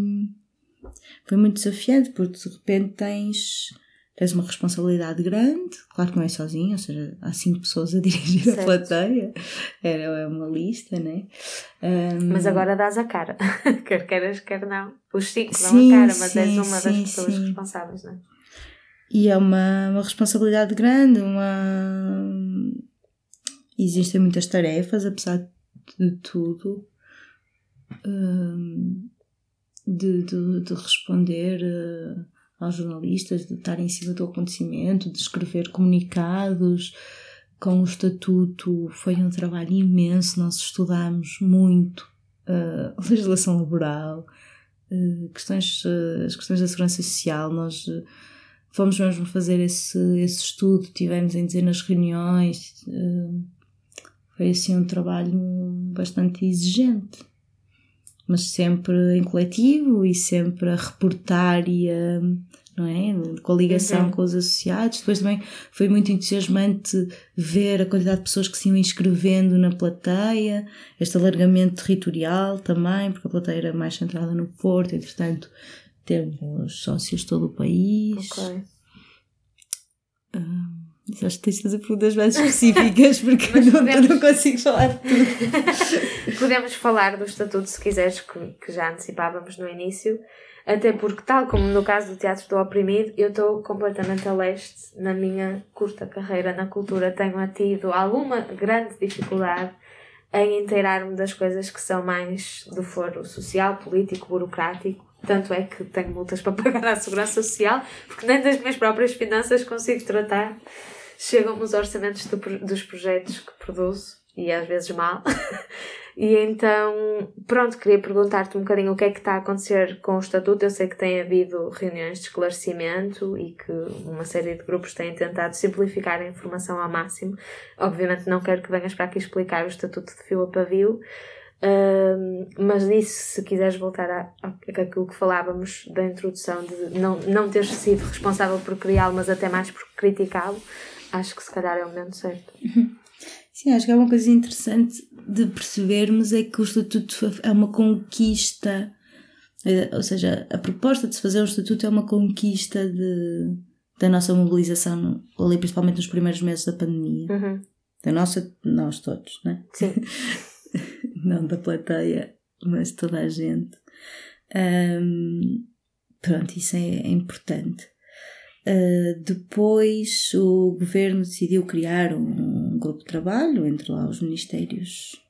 foi muito desafiante, porque de repente tens, tens uma responsabilidade grande, claro que não é sozinho, ou seja, há cinco pessoas a dirigir Certo. a plateia, era é uma lista, né? Hum, Mas agora dás a cara. quer queiras, quer não. Os cinco dão Sim, a cara, mas és sim, uma das sim, pessoas sim. responsáveis, não é? E é uma, uma responsabilidade grande, uma... Existem muitas tarefas, apesar de tudo, hum, de, de, de responder eh, aos jornalistas, de estar em cima do acontecimento, de escrever comunicados. Com o estatuto. Foi um trabalho imenso, nós estudamos muito eh, a legislação laboral, eh, questões, eh, as questões da segurança social, nós fomos mesmo fazer esse, esse estudo, tivemos em dezenas de reuniões, foi assim um trabalho bastante exigente, mas sempre em coletivo e sempre a reportar e a, não é? Com a ligação Uhum. com os associados. Depois também foi muito entusiasmante ver a quantidade de pessoas que se iam inscrevendo na plateia, este alargamento territorial também, porque a plateia era mais centrada no Porto, entretanto temos sócios de todo o país. Ok. Mas acho que tens de fazer perguntas mais específicas porque Mas eu não, podemos- não consigo falar de tudo. Podemos falar do estatuto se quiseres, que, que já antecipávamos no início, até porque, tal como no caso do Teatro do Oprimido, eu estou completamente a leste na minha curta carreira na cultura. Tenho tido alguma grande dificuldade em inteirar-me das coisas que são mais do foro social, político, burocrático. Tanto é que tenho multas para pagar à Segurança Social, porque nem das minhas próprias finanças consigo tratar. Chegam-me os orçamentos do dos projetos que produzo, e às vezes mal. E então, pronto, queria perguntar-te um bocadinho o que é que está a acontecer com o Estatuto. Eu sei que tem havido reuniões de esclarecimento e que uma série de grupos têm tentado simplificar a informação ao máximo. Obviamente não quero que venhas para aqui explicar o Estatuto de fio a pavio, Ahm, mas nisso, se quiseres voltar a, a- àquilo que falávamos da introdução de não, não teres sido responsável por criá-lo, mas até mais por criticá-lo, acho que se calhar é o momento certo. Sim, acho que é uma coisa interessante de percebermos é que o Estatuto é uma conquista, eh, ou seja, a proposta de se fazer um Estatuto é uma conquista de, da nossa mobilização, ali principalmente nos primeiros meses da pandemia. Uhum. Da nossa, nós todos, né? Sim. não da plateia, mas toda a gente. Ahm, pronto, isso é, é importante. Ah, depois o governo decidiu criar um grupo de trabalho entre lá os ministérios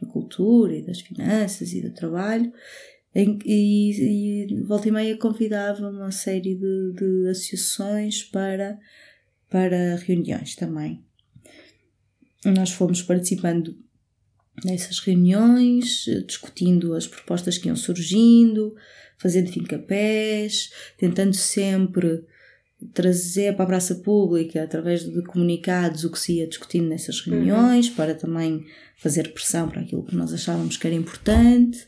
da cultura e das finanças e do trabalho em, e, e volta e meia convidava uma série de, de associações para, para reuniões também. Nós fomos participando nessas reuniões, discutindo as propostas que iam surgindo, fazendo fincapés, tentando sempre trazer para a praça pública, através de comunicados, o que se ia discutindo nessas reuniões, para também fazer pressão para aquilo que nós achávamos que era importante.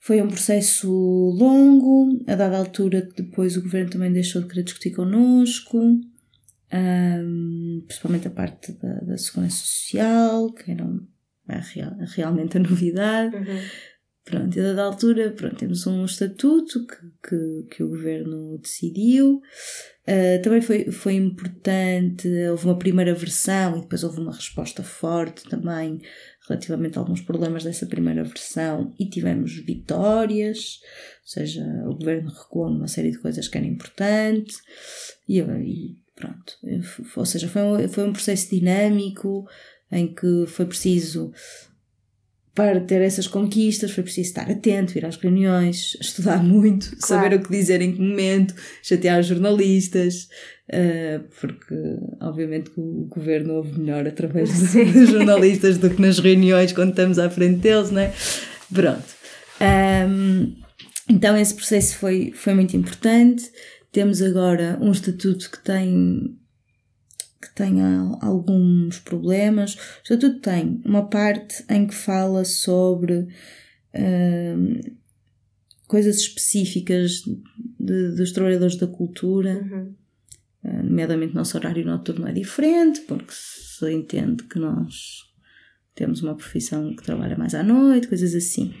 Foi um processo longo, a dada altura que depois o governo também deixou de querer discutir connosco, ahm, principalmente a parte da, da segurança social, que era um- é real- realmente a novidade. Uhum. Pronto, e dada altura, pronto, temos um estatuto que, que, que o governo decidiu. Uh, também foi, foi importante, houve uma primeira versão e depois houve uma resposta forte também relativamente a alguns problemas dessa primeira versão e tivemos vitórias, ou seja, o governo recuou numa série de coisas que era importante e, e pronto, ou seja, foi um, foi um processo dinâmico em que foi preciso para ter essas conquistas foi preciso estar atento, ir às reuniões, estudar muito, claro. saber o que dizer em que momento, chatear os jornalistas, uh, porque obviamente o governo ouve melhor através dos jornalistas do que nas reuniões quando estamos à frente deles, não é? Pronto. Um, então esse processo foi, foi muito importante. Temos agora um estatuto que tem tenha alguns problemas. O estatuto tem uma parte em que fala sobre uh, coisas específicas de, dos trabalhadores da cultura, uhum. uh, nomeadamente nosso horário noturno é diferente, porque se entende que nós temos uma profissão que trabalha mais à noite, coisas assim.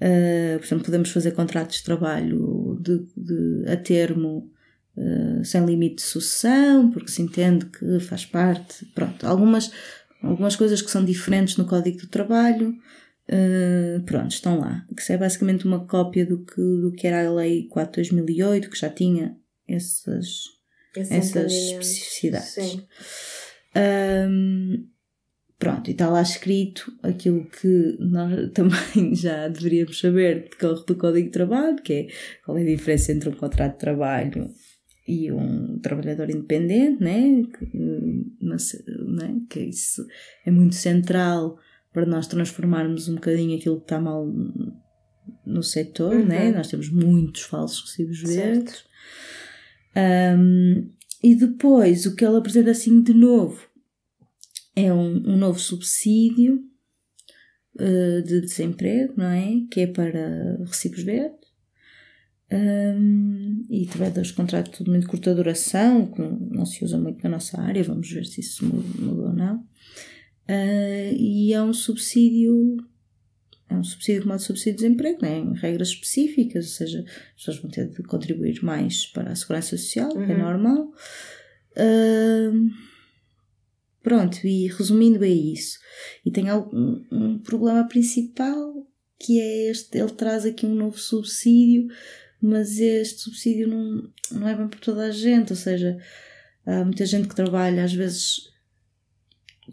Uh, portanto, podemos fazer contratos de trabalho de, de a termo uh, sem limite de sucessão, porque se entende que faz parte. Pronto, algumas, algumas coisas que são diferentes no Código do Trabalho. Uh, pronto, estão lá. Que é basicamente uma cópia do que, do que era a Lei 4 de 2008, que já tinha essas, essas especificidades. Sim. Um, Pronto, e está lá escrito aquilo que nós também já deveríamos saber do Código de Trabalho, que é qual é a diferença entre um contrato de trabalho e um trabalhador independente, né? Que, né? que isso é muito central para nós transformarmos um bocadinho aquilo que está mal no setor, uhum. né? Nós temos muitos falsos recibos verdes. Um, e depois, o que ela apresenta assim de novo é um, um novo subsídio uh, de desemprego, não é? Que é para recibos verdes. Um, e trabalhadores de contrato de muito curta duração, que não se usa muito na nossa área, vamos ver se isso mudou ou não. Uh, e é um subsídio, é um subsídio como o subsídio de desemprego, né? em regras específicas, ou seja, as pessoas vão ter de contribuir mais para a segurança social, é uhum. é normal. Uh, Pronto, e resumindo é isso. E tem algum, um problema principal que é este, ele traz aqui um novo subsídio, mas este subsídio não, não é bem para toda a gente, ou seja, há muita gente que trabalha às vezes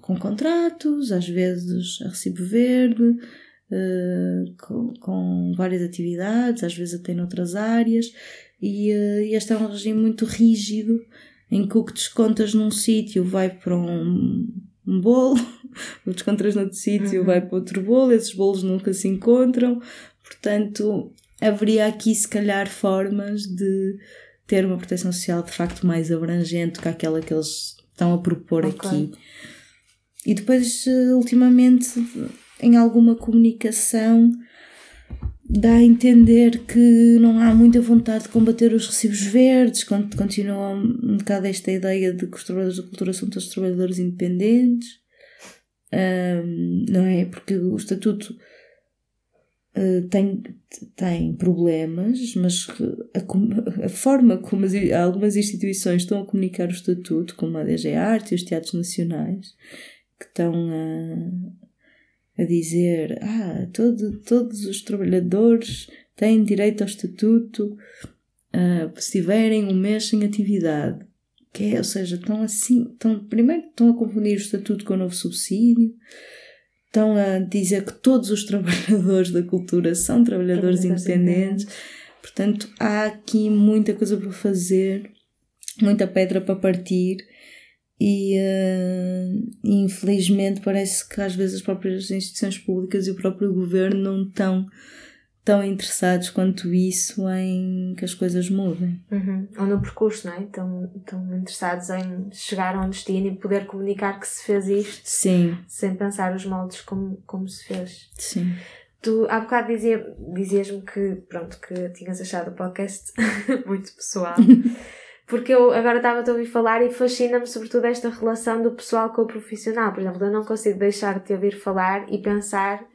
com contratos, às vezes a recibo verde, uh, com, com, várias atividades, às vezes até noutras áreas, e uh, este é um regime muito rígido em que o que descontas num sítio vai para um, um bolo, o descontas noutro sítio uhum. vai para outro bolo, esses bolos nunca se encontram, portanto haveria aqui se calhar formas de ter uma proteção social de facto mais abrangente que aquela que eles estão a propor okay. aqui. E depois, eh, ultimamente, em alguma comunicação, dá a entender que não há muita vontade de combater os recibos verdes, continua um bocado esta ideia de que os trabalhadores da cultura são todos trabalhadores independentes, um, não é? Porque o estatuto uh, tem, tem problemas, mas a, a forma como as, algumas instituições estão a comunicar o estatuto, como a DG Arte e os teatros nacionais, que estão a a dizer ah, todo, todos os trabalhadores têm direito ao estatuto uh, se tiverem um mês sem atividade. Que é, ou seja, estão assim, estão, primeiro estão a confundir o estatuto com o novo subsídio, estão a dizer que todos os trabalhadores da cultura são trabalhadores independentes. Portanto, há aqui muita coisa para fazer, muita pedra para partir e uh, infelizmente parece que às vezes as próprias instituições públicas e o próprio governo não estão tão interessados quanto isso em que as coisas mudem. Uhum. Ou no percurso, não é? Estão, estão interessados em chegar a um destino e poder comunicar que se fez isto Sim. sem pensar os moldes como, como se fez. Sim. Tu há bocado dizia, dizias-me que, pronto, que tinhas achado o podcast muito pessoal. porque eu agora estava a ouvir falar e fascina-me sobretudo esta relação do pessoal com o profissional. Por exemplo, eu não consigo deixar de te ouvir falar e pensar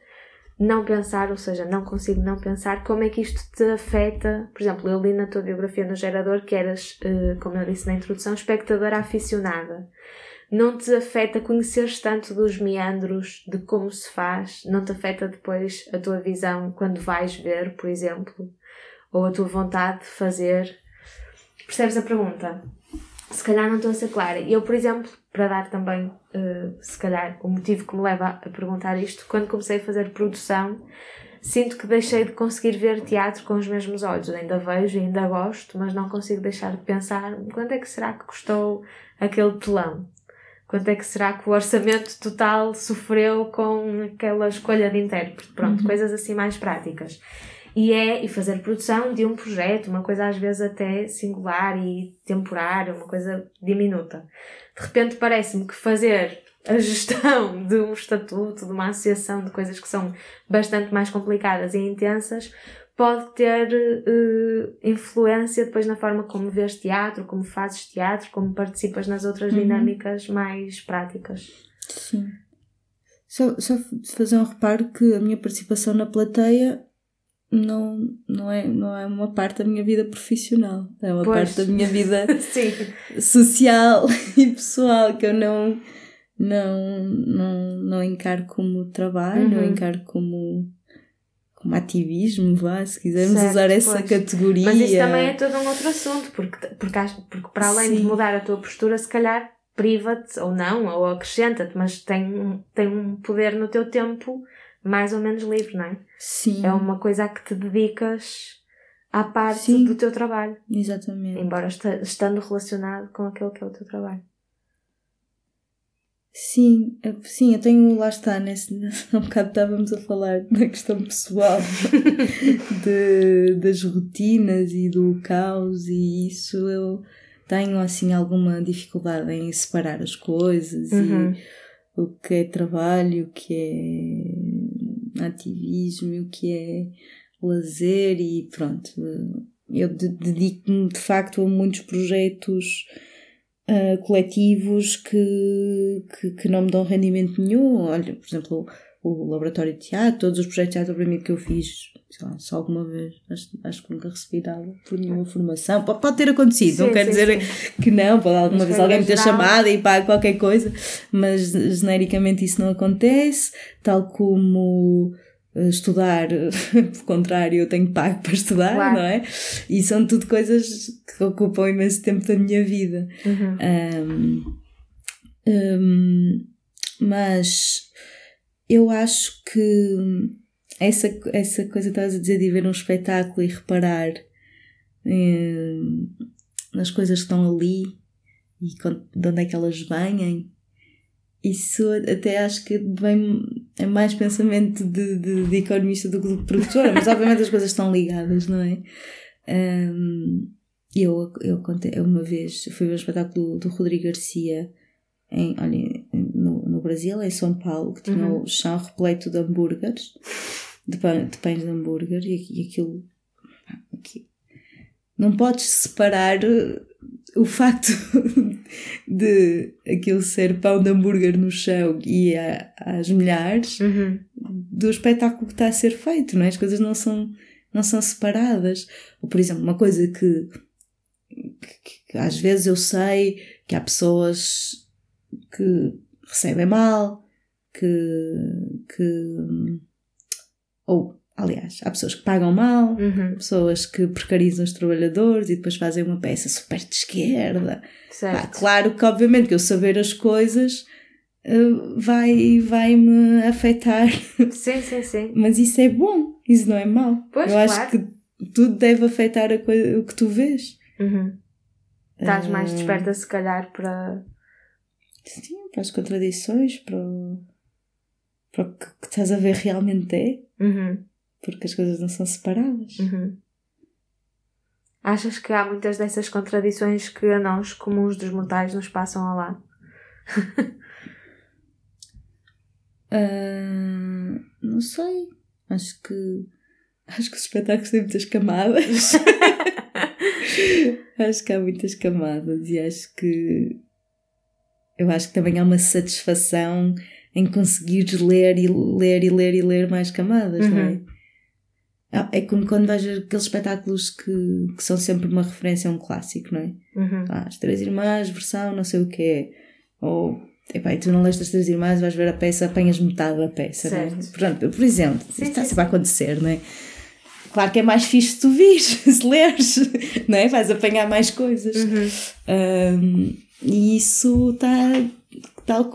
não pensar, ou seja, não consigo não pensar, como é que isto te afeta? Por exemplo, eu li na tua biografia no Gerador que eras, eh, como eu disse na introdução, espectadora aficionada. Não te afeta conheceres tanto dos meandros de como se faz? Não te afeta depois a tua visão quando vais ver, por exemplo? Ou a tua vontade de fazer? Percebes a pergunta? Se calhar não estou a ser clara. Eu, por exemplo, para dar também, uh, se calhar, o motivo que me leva a perguntar isto, quando comecei a fazer produção, sinto que deixei de conseguir ver teatro com os mesmos olhos. Ainda vejo, ainda gosto, mas não consigo deixar de pensar quanto é que será que custou aquele telão? Quanto é que será que o orçamento total sofreu com aquela escolha de intérprete? Pronto, uhum. coisas assim mais práticas e é e fazer produção de um projeto, uma coisa às vezes até singular e temporária, uma coisa diminuta. De repente parece-me que fazer a gestão de um estatuto, de uma associação, de coisas que são bastante mais complicadas e intensas, pode ter uh, influência depois na forma como vês teatro, como fazes teatro, como participas nas outras uhum. dinâmicas mais práticas. Sim. Só, só fazer um reparo que a minha participação na plateia não, não, é, não é uma parte da minha vida profissional, é uma pois. parte da minha vida social e pessoal que eu não, não, não, não encaro como trabalho, uhum. não encaro como, como ativismo, vá, se quisermos certo, usar essa pois. categoria. Mas isso também é todo um outro assunto, porque, porque, porque para além Sim. de mudar a tua postura, se calhar priva-te ou não, ou acrescenta-te, mas tem, tem um poder no teu tempo mais ou menos livre, não é? Sim. É uma coisa a que te dedicas à parte Sim. do teu trabalho. Exatamente. Embora estando relacionado com aquele que é o teu trabalho. Sim, sim, eu tenho, lá está, nesse, há um bocado estávamos a falar da questão pessoal de, das rotinas e do caos e isso eu tenho assim alguma dificuldade em separar as coisas uhum. e o que é trabalho, o que é ativismo, o que é lazer e pronto. Eu dedico-me de facto a muitos projetos uh, coletivos que, que, que, não me dão rendimento nenhum. Olha, por exemplo, o laboratório de teatro, todos os projetos de teatro para mim que eu fiz, lá, só alguma vez, acho, acho que nunca recebi nada por nenhuma formação. Pode, pode ter acontecido, sim, não quer dizer sim. que não, pode alguma mas vez alguém me ter chamado e pague qualquer coisa, mas genericamente isso não acontece, tal como eh, estudar, por contrário, eu tenho pago para estudar, claro. não é? E são tudo coisas que ocupam imenso tempo da minha vida. Uhum. Um, um, mas eu acho que essa, essa coisa que estás a dizer de ver um espetáculo e reparar eh, nas coisas que estão ali e de onde é que elas vêm, isso até acho que vem, é mais pensamento de, de, de economista do que de produtora, mas obviamente as coisas estão ligadas, não é? Um, eu, eu contei uma vez, fui ver um espetáculo do, do Rodrigo Garcia em, olha, no, no Brasil, em São Paulo, que tinha uhum. o chão repleto de hambúrgueres, de, pão, de pães de hambúrguer, e, e aquilo, aquilo. Não podes separar o facto de aquilo ser pão de hambúrguer no chão e a, às milhares uhum. do espetáculo que está a ser feito, não é? As coisas não são, não são separadas. Ou, por exemplo, uma coisa que, que, que às vezes eu sei que há pessoas que recebem mal, que, que ou aliás, há pessoas que pagam mal, uhum. pessoas que precarizam os trabalhadores e depois fazem uma peça super de esquerda. Pá, claro que obviamente que eu saber as coisas uh, vai, vai me afetar. Sim, sim, sim. Mas isso é bom, isso não é mau. Pois, eu claro. acho que tudo deve afetar a coisa, o que tu vês. Uhum. Estás mais eh, desperta se calhar para Sim, para as contradições, para o, para o que, que estás a ver realmente é. Uhum. Porque as coisas não são separadas. Uhum. Achas que há muitas dessas contradições que a nós, comuns dos mortais, nos passam ao lado? uh, não sei. Acho que. Acho que os espetáculos têm muitas camadas. acho que há muitas camadas e acho que eu acho que também há uma satisfação em conseguires ler e ler e ler e ler mais camadas, não é? Uhum. Ah, É como quando vais ver aqueles espetáculos que, que são sempre uma referência a um clássico, não é? Uhum. Ah, as Três Irmãs, versão não sei o quê. Ou, epá, e tu não leste as Três Irmãs, vais ver a peça, apanhas metade da peça, não é? Certo. Pronto, por exemplo, Sim, isto está sim, sempre a acontecer, não é? Claro que é mais fixe se tu vires, se leres, não é? Vais apanhar mais coisas. Uhum. Um, e isso está tal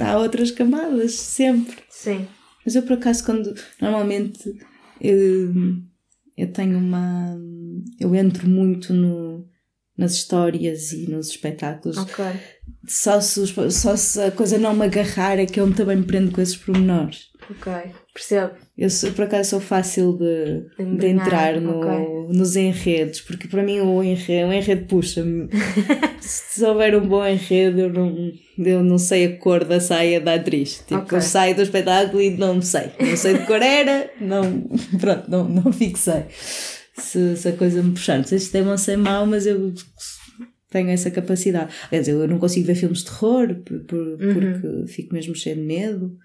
a outras camadas, sempre. Sim. Mas eu por acaso quando normalmente eu, eu tenho uma eu entro muito no, nas histórias e nos espetáculos. Ok. Só, se, só se a coisa não me agarrar é que eu também me prendo com esses pormenores. Ok. Percebo. Eu sou, por acaso sou fácil de, de entrar no, ok. nos enredos, porque para mim o enredo, o enredo puxa-me. Se houver um bom enredo, eu não, eu não sei a cor da saia da atriz. Tipo, Ok. eu saio do espetáculo e não sei. Não sei de cor era, não, pronto, não, não fixei. Se, se a coisa me puxar. Não sei se bom ou se é mau, mas eu tenho essa capacidade. Aliás, eu não consigo ver filmes de terror por- por- Uhum. porque fico mesmo cheio de medo.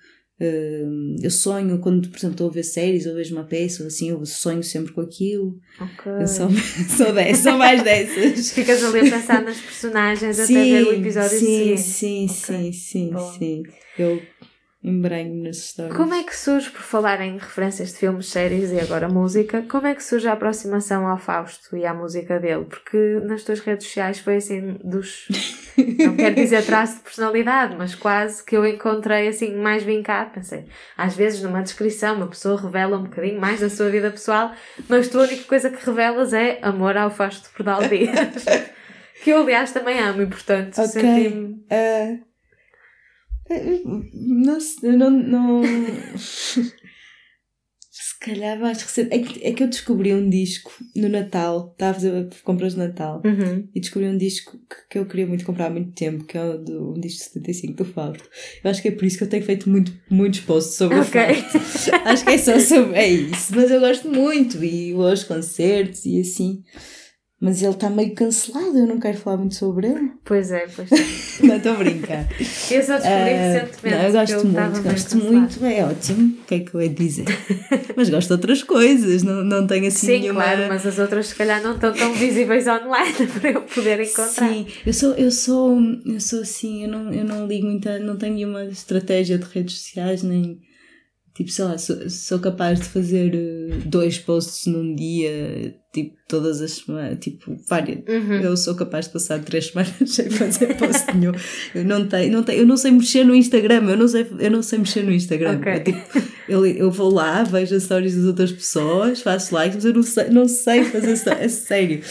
Hum, eu sonho quando, por exemplo, estou a ver séries ou vejo uma peça, assim, eu sonho sempre com aquilo. Ok. Eu sou, sou, mais dessas. Ficas ali a pensar nas personagens até ver o episódio sim, seguinte. sim, Ok. sim, sim, sim. Eu embrenho nas histórias. Como é que surge, por falar em referências de filmes, séries e agora música, como é que surge a aproximação ao Fausto e à música dele? Porque nas tuas redes sociais foi assim dos. Não quero dizer traço de personalidade, mas quase que eu encontrei assim mais vincado. Pensei, às vezes numa descrição uma pessoa revela um bocadinho mais da sua vida pessoal, mas tu a única coisa que revelas é amor ao Fausto Pordal Dias. que eu, aliás, também amo e, portanto, Ok. senti-me. Ah, não não. não... Se calhar mais recente. É que, é que eu descobri um disco no Natal, estava a fazer compras de Natal, Uhum. e descobri um disco que, que eu queria muito comprar há muito tempo, que é o do, um disco de 75 do Fausto. Eu acho que é por isso que eu tenho feito muito, muitos posts sobre Ok. o Fausto. Acho que é só sobre. É isso. Mas eu gosto muito e aos concertos e assim. Mas ele está meio cancelado, eu não quero falar muito sobre ele. Pois é, pois é. Não estou a brincar. Eu só descobri Ah, recentemente. não, eu gosto muito, gosto muito, é ótimo. O que é que eu ia dizer? Mas gosto de outras coisas, não, não tenho assim Sim, nenhuma. claro, mas as outras se calhar não estão tão visíveis online para eu poder encontrar. Sim, eu sou, eu sou, eu sou assim, eu não, eu não ligo muito, não tenho nenhuma estratégia de redes sociais, nem tipo, sei lá, sou, sou capaz de fazer eh, dois posts num dia, tipo, todas as semanas, tipo, várias. Uhum. Eu sou capaz de passar três semanas sem fazer post nenhum. Eu não tenho, não tenho, eu não sei mexer no Instagram, eu não sei, eu não sei mexer no Instagram. Ok. É tipo, eu, eu vou lá, vejo as stories das outras pessoas, faço likes, mas eu não sei, não sei fazer É sério.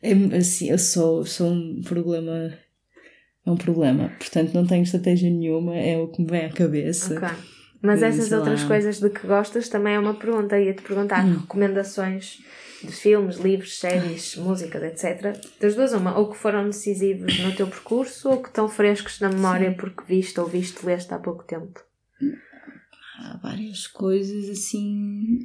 É, assim, eu sou, sou um problema. É um problema. Portanto, não tenho estratégia nenhuma, é o que me vem à cabeça. Ok. Mas essas outras coisas de que gostas também é uma pergunta. Ia-te perguntar Hum. recomendações de filmes, livros, séries, músicas, etc. Das duas, uma, ou que foram decisivos no teu percurso ou que estão frescos na memória porque viste ou viste, leste há pouco tempo. Há várias coisas assim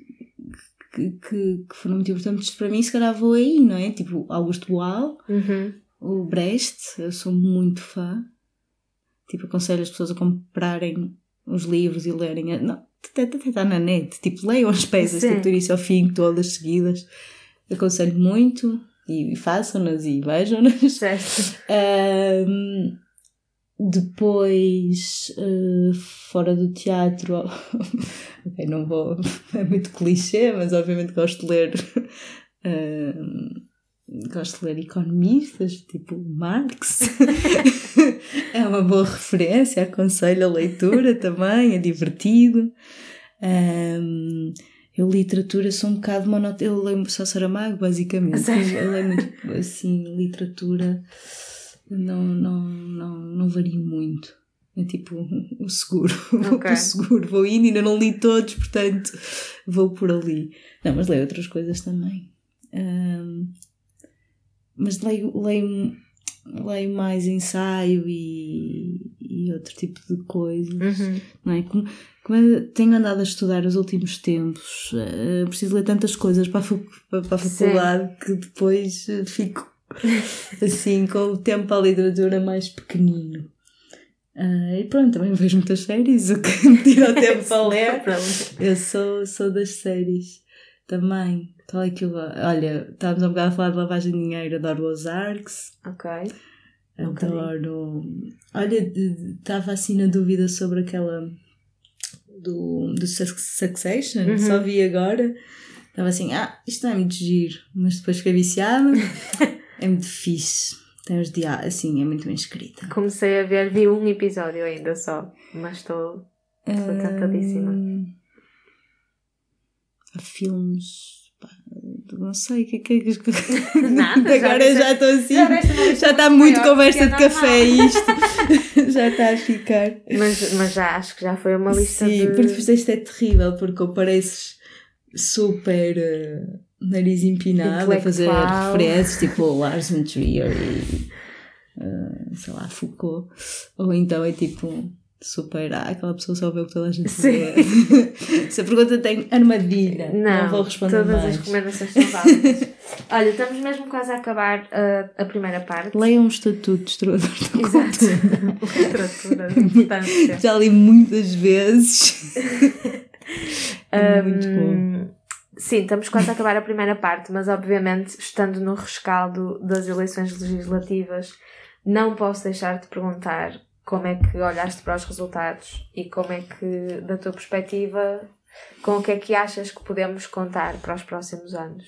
que, que, que foram muito importantes para mim, se calhar vou aí, não é? Tipo, Augusto Boal, Uhum. o Brecht, eu sou muito fã. Tipo, aconselho as pessoas a comprarem os livros e lerem. a- Não, está na net. Tipo, leiam as peças, Sim. do início ao fim, todas seguidas. Aconselho muito e, façam-nas e vejam-nas. Certo. Ahm, depois, eh, fora do teatro, ok, não vou, é muito clichê, mas obviamente gosto de ler. Gosto de ler economistas, tipo Marx. é uma boa referência, aconselho a leitura também, é divertido. Ahm, eu literatura sou um bocado monótono, eu leio só Saramago, basicamente. Eu leio muito, assim, literatura não, não, não, não vario muito. É tipo o seguro. Vou Ok. por seguro, vou indo, ainda não li todos, portanto vou por ali. Não, mas leio outras coisas também. Ahm, mas leio, leio, leio mais ensaio e, e outro tipo de coisas. Uhum. Não é? Como, como eu tenho andado a estudar os últimos tempos, eh, preciso ler tantas coisas para a, para a Sim. faculdade que depois eh, fico assim com o tempo a literatura mais pequenino. Uh, e pronto, também vejo muitas séries, o que me tira o tempo para ler. Eu sou, sou das séries também. Qual é que eu. Olha, estávamos um bocado a falar de lavagem de dinheiro, adoro os Arcs. Ok. Adoro. Olha, estava assim na dúvida sobre aquela do, do Suc- Succession, Uhum. só vi agora. Estava assim, ah, isto não é muito giro, mas depois fiquei viciada. é muito fixe. Tem os diálogos, assim, é muito bem escrita. Comecei a ver, vi um episódio ainda só, mas estou. Estou tentadíssima. Hum, Há filmes. Não sei o que é que. Nada, já Agora já estou assim. já Já está muito conversa de é café isto. já está a ficar. Mas, mas já acho que já foi uma lista Sim, de. porque depois isto é terrível, porque eu pareces super eh, nariz empinado a fazer referências, tipo Lars von Trier e eh, sei lá, Foucault. Ou então é tipo super, ah, aquela pessoa só vê o que toda a gente Sim. vê. Se a pergunta tem armadilha, não, Não, vou responder todas mais. as recomendações são válidas. Olha, estamos mesmo quase a acabar uh, a primeira parte. Leiam um estatuto de da Exato. Literatura de importância. Já li muitas vezes. É muito bom. Hum, Sim, estamos quase a acabar a primeira parte, mas obviamente, estando no rescaldo das eleições legislativas, não posso deixar de perguntar como é que olhaste para os resultados e como é que, da tua perspectiva, com o que é que achas que podemos contar para os próximos anos?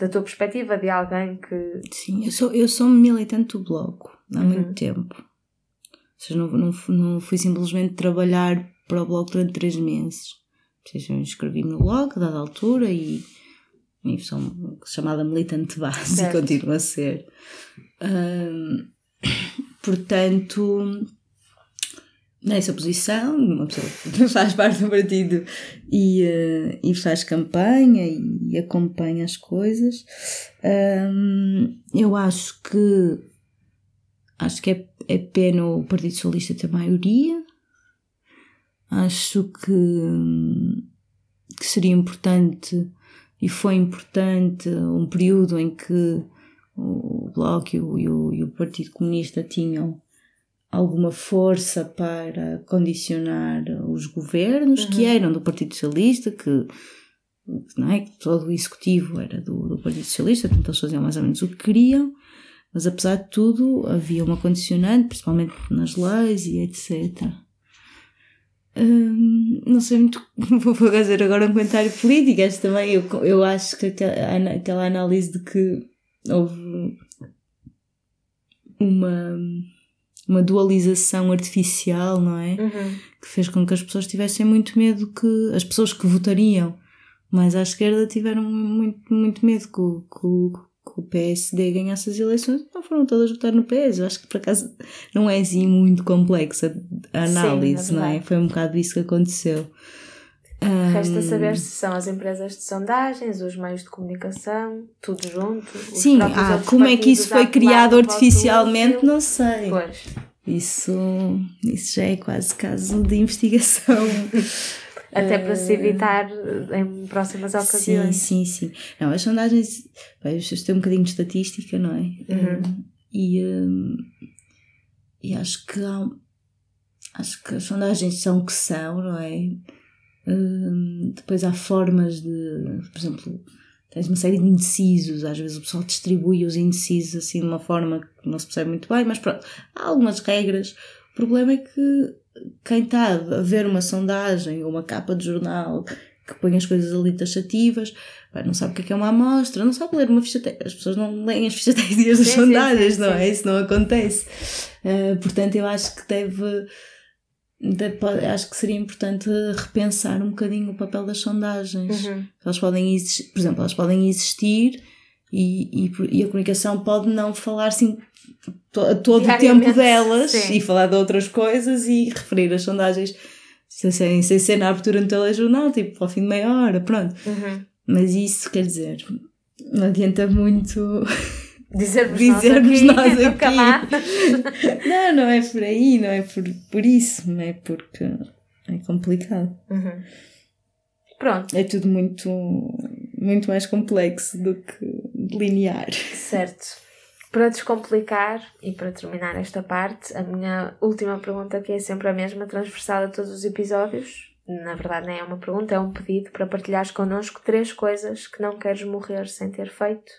Da tua perspectiva de alguém que. Sim, eu sou, eu sou militante do Bloco há Uhum. muito tempo. Ou seja, não, não, não fui simplesmente trabalhar para o Bloco durante três meses. Ou seja, eu inscrevi-me no Bloco, a dada altura, e, sou chamada militante base Certo. e continuo a ser. Ahm, portanto, nessa posição, uma pessoa que faz parte do partido e, eh, e faz campanha e acompanha as coisas, hum, eu acho que acho que é, é pena o Partido Socialista ter maioria. Acho que, hum, que seria importante e foi importante um período em que Bloco e o, e o, e o Partido Comunista tinham alguma força para condicionar os governos que eram do Partido Socialista, que não é que todo o executivo era do, do Partido Socialista, portanto eles faziam mais ou menos o que queriam, mas apesar de tudo havia uma condicionante, principalmente nas leis e etc. Hum, não sei muito, vou fazer agora um comentário político, acho também, eu, eu acho que aquela, aquela análise de que houve uma, uma dualização artificial, não é? Uhum. Que fez com que as pessoas tivessem muito medo que. As pessoas que votariam mais à esquerda tiveram muito, muito medo que, o- que, o- que o PSD ganhasse as eleições. Não foram todas votar no PS. Eu acho que por acaso não é assim muito complexa a análise, Sim, é não é? Foi um bocado isso que aconteceu. Resta saber se são as empresas de sondagens, os meios de comunicação, tudo junto. Sim, ah, como é que isso foi criado artificialmente, não sei. Pois. Isso, isso já é quase caso de investigação. Até para se Eh, evitar eh, em próximas Sim, ocasiões. sim, sim. Não, as sondagens, bem, tem um bocadinho de estatística, não é? Uhum. E, hum, e acho que há, acho que as sondagens são o que são, não é? Hum, depois há formas de, por exemplo, tens uma série de indecisos, às vezes o pessoal distribui os indecisos assim de uma forma que não se percebe muito bem, mas pronto, há algumas regras. O problema é que quem está a ver uma sondagem ou uma capa de jornal que põe as coisas ali taxativas, não sabe o que é que é uma amostra, não sabe ler uma ficha técnica. As pessoas não leem as fichas técnicas das Sim, sim, sondagens, sim, não é? Isso não acontece. Uh, portanto, eu acho que deve, pode- Acho que seria importante repensar um bocadinho o papel das sondagens. Uhum. Elas podem existir, por exemplo, elas podem existir e, e, e a comunicação pode não falar assim to- todo o tempo delas sim. e falar de outras coisas e referir as sondagens sem, sem, sem ser na abertura no telejornal, tipo ao fim de meia hora, pronto. Uhum. Mas isso quer dizer, não adianta muito Dizer-vos Dizer-vos nós nós aqui, aqui. nunca mais. não, não é por aí, não é por, por isso, não é porque é complicado. Uhum. Pronto, É tudo muito, muito mais complexo do que linear. certo. Para descomplicar e para terminar esta parte, a minha última pergunta, que é sempre a mesma, transversal a todos os episódios, na verdade nem é uma pergunta, é um pedido para partilhares connosco três coisas que não queres morrer sem ter feito.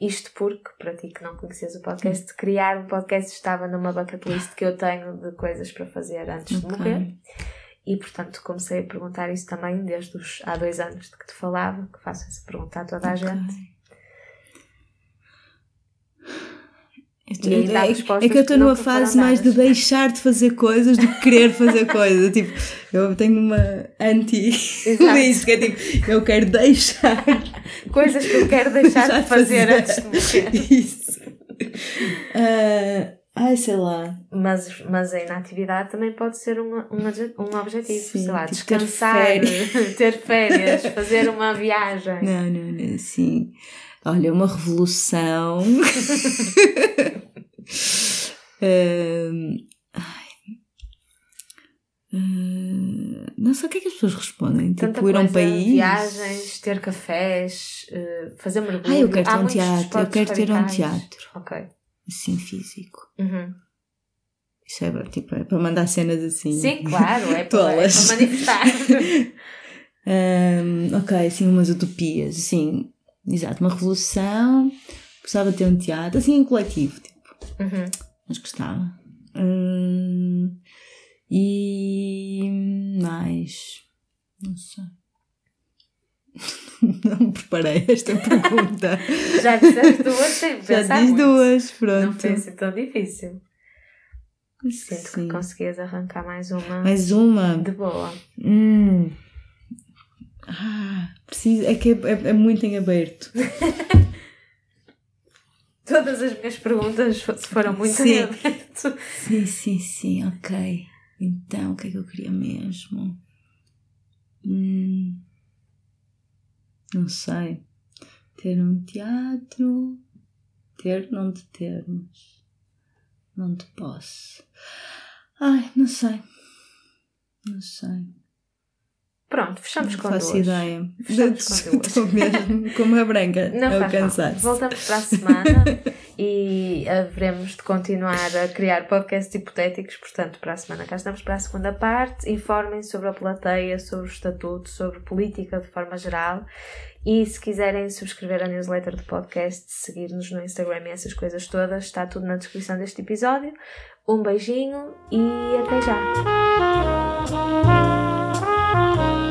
Isto porque, para ti que não conheces o podcast, criar um podcast estava numa bucket list que eu tenho de coisas para fazer antes Ok. de morrer. E, portanto, comecei a perguntar isso também desde os há dois anos de que te falava, que faço essa pergunta a toda a gente. E dá é, é que eu estou numa fase mais de deixar de fazer coisas do que querer fazer coisas. Tipo, eu tenho uma anti isso, que é tipo, eu quero deixar Coisas que eu quero deixar de fazer antes de morrer. Isso. Ah, ai, sei lá. Mas, mas a inatividade também pode ser um, um, um objetivo. Sim, sei lá, tipo ter descansar, férias. ter férias, fazer uma viagem. Não, não, não, sim. Olha, uma revolução. Ah, não sei o que é que as pessoas respondem. Tanta tipo, ir a um país. viagens, ter cafés, eh, fazer mergulho. Ah, eu quero ter Há um teatro. Eu quero ter um teatro. Ok. Assim, físico. Uhum. Isso é tipo, é para mandar cenas assim. Sim, claro, é para, é para manifestar. Ahm, ok, assim, umas utopias, assim, exato, uma revolução, gostava de ter um teatro, assim, em coletivo, tipo, Uhum. mas gostava. Hum, e mais, não sei. Não me preparei esta pergunta. Já disseste duas sem Já diz muito. duas, Não pronto. foi assim tão difícil. Sinto Sim. que conseguias arrancar mais uma Mais uma. de boa. Hum. Ah, preciso, é que é, é- é muito em aberto. Todas as minhas perguntas foram muito Sim. em aberto. Sim, sim, sim, ok. Então, o que é que eu queria mesmo? Hum, não sei. Ter um teatro. Ter, não te termos. Não te posso. Ai, não sei. Não sei. Pronto, fechamos não com faço duas. ideia. Fechamos com duas. Estou mesmo com uma branca Não mal. cansaço. Voltamos para a semana e haveremos de continuar a criar podcasts hipotéticos. Portanto, para a semana cá estamos para a segunda parte. Informem sobre a plateia, sobre o estatuto, sobre política de forma geral. E se quiserem subscrever a newsletter do podcast, seguir-nos no Instagram e essas coisas todas, está tudo na descrição deste episódio. Um beijinho e até já! Bye.